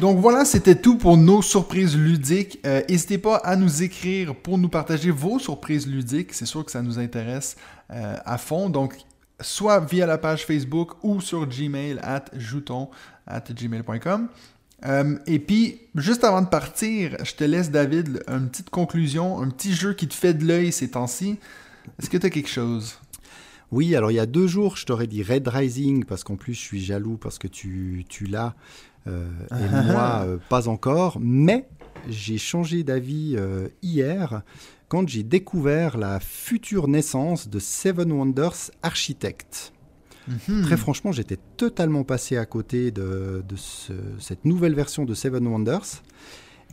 Donc voilà, c'était tout pour nos surprises ludiques. Euh, N'hésitez pas à nous écrire pour nous partager vos surprises ludiques. C'est sûr que ça nous intéresse euh, à fond. Donc, soit via la page Facebook ou sur Gmail at jouton at gmail.com. Euh, et puis, juste avant de partir, je te laisse, David, une petite conclusion, un petit jeu qui te fait de l'œil ces temps-ci. Est-ce que tu as quelque chose? Oui, alors il y a deux jours, je t'aurais dit Red Rising parce qu'en plus je suis jaloux parce que tu, tu l'as et <laughs> moi euh, pas encore. Mais j'ai changé d'avis euh, hier quand j'ai découvert la future naissance de Seven Wonders Architect. Mhm. Très franchement, j'étais totalement passé à côté de, de ce- cette nouvelle version de Seven Wonders.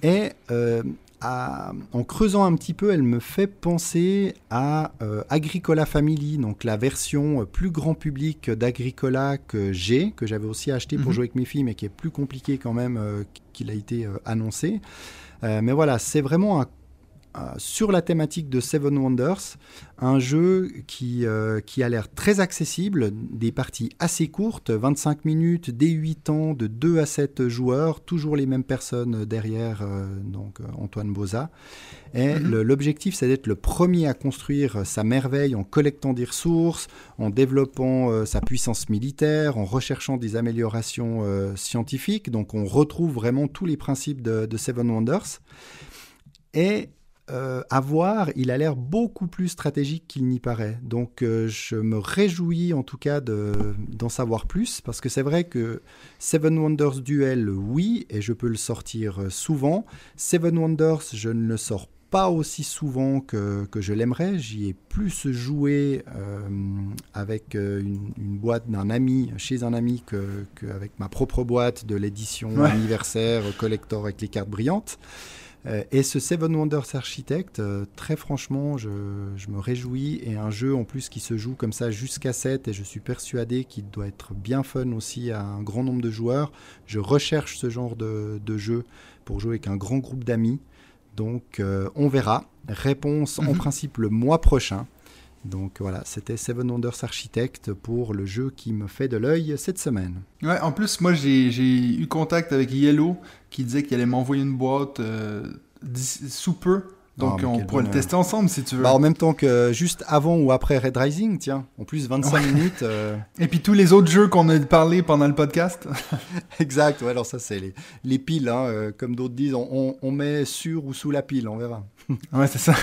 Et euh, à- en creusant un petit peu, elle me fait penser à euh, Agricola Family, donc la version euh, plus grand public d'Agricola que j'ai, que j'avais aussi acheté pour Mhm. jouer avec mes filles, mais qui est plus compliqué quand même euh, qu'il a été euh, annoncé. Mais voilà, c'est vraiment un sur la thématique de Seven Wonders, un jeu qui, euh, qui a l'air très accessible, des parties assez courtes, 25 minutes, dès 8 ans, de 2 à 7 joueurs, toujours les mêmes personnes derrière, euh, donc euh, Antoine Boza. Et Mhm. l'objectif, c'est d'être le premier à construire sa merveille en collectant des ressources, en développant euh, sa puissance militaire, en recherchant des améliorations euh, scientifiques. Donc on retrouve vraiment tous les principes de, de Seven Wonders. Et euh, à voir, il a l'air beaucoup plus stratégique qu'il n'y paraît. Donc euh, je me réjouis en tout cas de- d'en savoir plus, parce que c'est vrai que Seven Wonders Duel, oui, et je peux le sortir euh, souvent. Seven Wonders, je ne le sors pas aussi souvent que, que je l'aimerais. J'y ai plus joué euh, avec euh, une, une boîte d'un ami, chez un ami, qu'avec ma propre boîte de l'édition Ouais. anniversaire collector avec les cartes brillantes. Euh, et ce Seven Wonders Architect, euh, très franchement, je, je me réjouis. Et un jeu en plus qui se joue comme ça jusqu'à 7, et je suis persuadé qu'il doit être bien fun aussi à un grand nombre de joueurs. Je recherche ce genre de, de jeu pour jouer avec un grand groupe d'amis. Donc euh, on verra. Réponse en <laughs> principe le mois prochain. Donc voilà, c'était Seven Wonders Architect pour le jeu qui me fait de l'œil cette semaine. Ouais, en plus, moi, j'ai eu contact avec Yellow qui disait qu'il allait m'envoyer une boîte euh, sous peu. Donc, Ah, on pourrait le tester ensemble si tu veux. Bah, en même temps que juste avant ou après Red Rising, tiens, en plus 25 minutes. euh, <laughs> Et puis tous les autres jeux qu'on a parlé pendant le podcast. <laughs> exact, ouais, alors ça c'est les, les piles, hein, euh, comme d'autres disent, on, on- on met sur ou sous la pile, on verra. <laughs> ouais, c'est ça.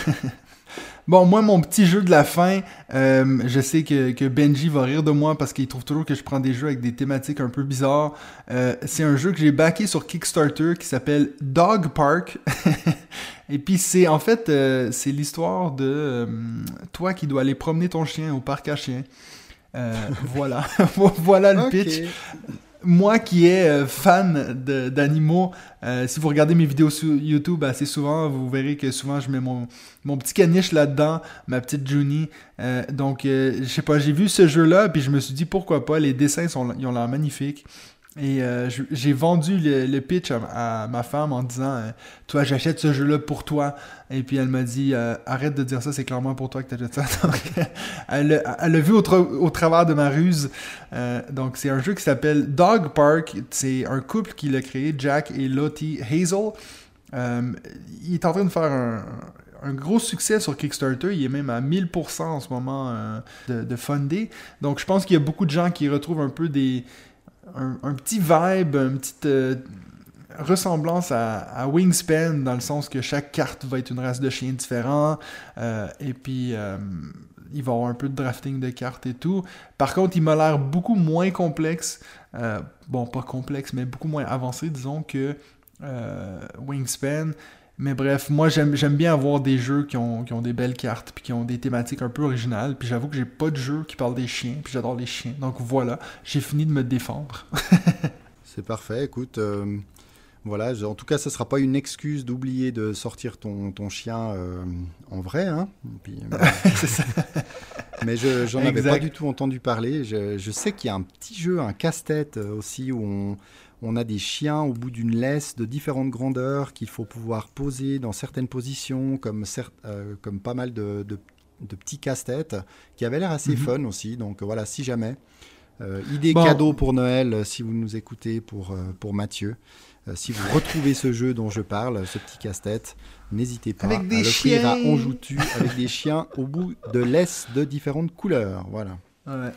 Bon, moi, mon petit jeu de la fin, euh, je sais que, que Benji va rire de moi parce qu'il trouve toujours que je prends des jeux avec des thématiques un peu bizarres. Euh, c'est un jeu que j'ai backé sur Kickstarter qui s'appelle Dog Park. <laughs> Et puis c'est en fait euh, c'est l'histoire de toi qui dois aller promener ton chien au parc à chiens. <laughs> Voilà, <laughs> voilà le pitch. Moi qui est euh, fan d'animaux, euh, si vous regardez mes vidéos sur YouTube assez souvent, vous verrez que souvent je mets mon, mon petit caniche là-dedans, ma petite Junie. Euh, donc, je sais pas, j'ai vu ce jeu-là, puis je me suis dit pourquoi pas, les dessins sont, ils ont l'air magnifiques. Et euh, j'ai vendu le, pitch à, ma femme en disant euh, Toi, j'achète ce jeu-là pour toi. Et puis elle m'a dit euh, Arrête de dire ça, c'est clairement pour toi que tu achètes ça. <laughs> Donc, elle, l'a- vu au, tra- au travers de ma ruse. Donc, c'est un jeu qui s'appelle Dog Park. C'est un couple qui l'a créé, Jack et Lottie Hazel. Il est en train de faire un, gros succès sur Kickstarter. Il est même à 1000% en ce moment de, de fundé. Donc, je pense qu'il y a beaucoup de gens qui retrouvent un peu des. Un, petit vibe, une petite euh, ressemblance à, Wingspan, dans le sens que chaque carte va être une race de chien différent. euh, et puis. euh, il va avoir un peu de drafting de cartes et tout. Par contre, il m'a l'air beaucoup moins complexe. bon, pas complexe, mais beaucoup moins avancé, disons, que Wingspan. Mais bref, moi j'aime bien avoir des jeux qui ont, qui ont des belles cartes puis qui ont des thématiques un peu originales. Puis j'avoue que j'ai pas de jeu qui parle des chiens, puis j'adore les chiens. Donc voilà, j'ai fini de me défendre. <laughs> C'est parfait, écoute. euh, voilà, en tout cas, ce sera pas une excuse d'oublier de sortir ton, ton chien euh, en vrai. Hein, puis, euh, <laughs> ça. mais je j'en avais pas du tout entendu parler. Je, je sais qu'il y a un petit jeu, un casse-tête aussi, où on, on a des chiens au bout d'une laisse de différentes grandeurs qu'il faut pouvoir poser dans certaines positions, comme, cer- euh, comme pas mal de, de- de petits casse-têtes, qui avaient l'air assez Mhm. fun aussi. Donc voilà, si jamais. Euh, idée Bon. cadeau pour Noël, euh, si vous nous écoutez pour, euh, pour Mathieu. Euh, si vous retrouvez ce jeu dont je parle, ce petit casse-tête, n'hésitez pas Avec des à l'offrir à avec des chiens au bout de laisse de différentes couleurs. Voilà. Ouais.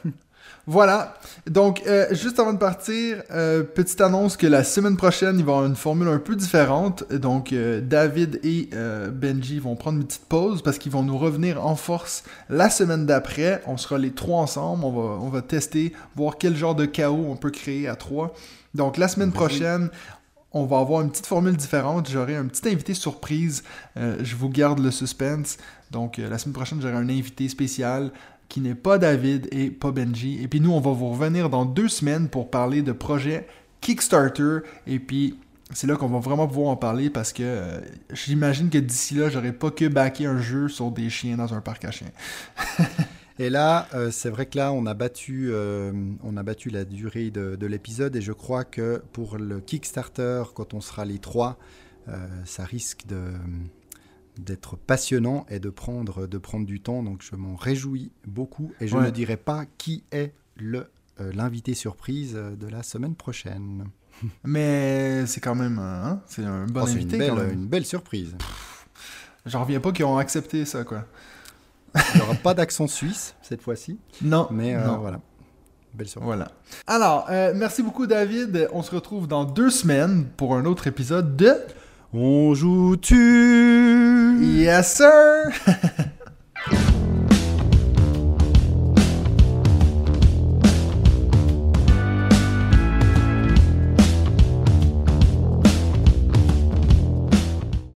Voilà. Donc, euh, juste avant de partir, euh, petite annonce que la semaine prochaine, il va y avoir une formule un peu différente. Donc, euh, David et Benji vont prendre une petite pause parce qu'ils vont nous revenir en force la semaine d'après. On sera les trois ensemble. On va, on va tester, voir quel genre de chaos on peut créer à trois. Donc, la semaine prochaine, on va avoir une petite formule différente. J'aurai un petit invité surprise. Je vous garde le suspense. Donc, la semaine prochaine, j'aurai un invité spécial qui n'est pas David et pas Benji. Et puis nous, on va vous revenir dans deux semaines pour parler de projet Kickstarter. Et puis, c'est là qu'on va vraiment pouvoir en parler parce que euh, j'imagine que d'ici là, j'aurais pas que backé un jeu sur des chiens dans un parc à chiens. <laughs> Et là, euh, c'est vrai que là, on a battu, euh, on a battu la durée de, de l'épisode et je crois que pour le Kickstarter, quand on sera les trois, ça risque de d'être passionnant et de prendre, de prendre du temps. Donc, je m'en réjouis beaucoup et je Ouais. ne dirai pas qui est le euh, l'invité surprise euh, de la semaine prochaine. <laughs> Mais c'est quand même hein, c'est un bon Oh, c'est une belle, quand même. une belle surprise. J'en reviens pas qu'ils ont accepté ça, quoi. Il n'y aura pas d'accent suisse cette fois-ci, Non, mais euh, non. voilà. Belle surprise. Voilà. Alors, euh, merci beaucoup, David. On se retrouve dans deux semaines pour un autre épisode de on joue-tu? Yes, sir! <laughs>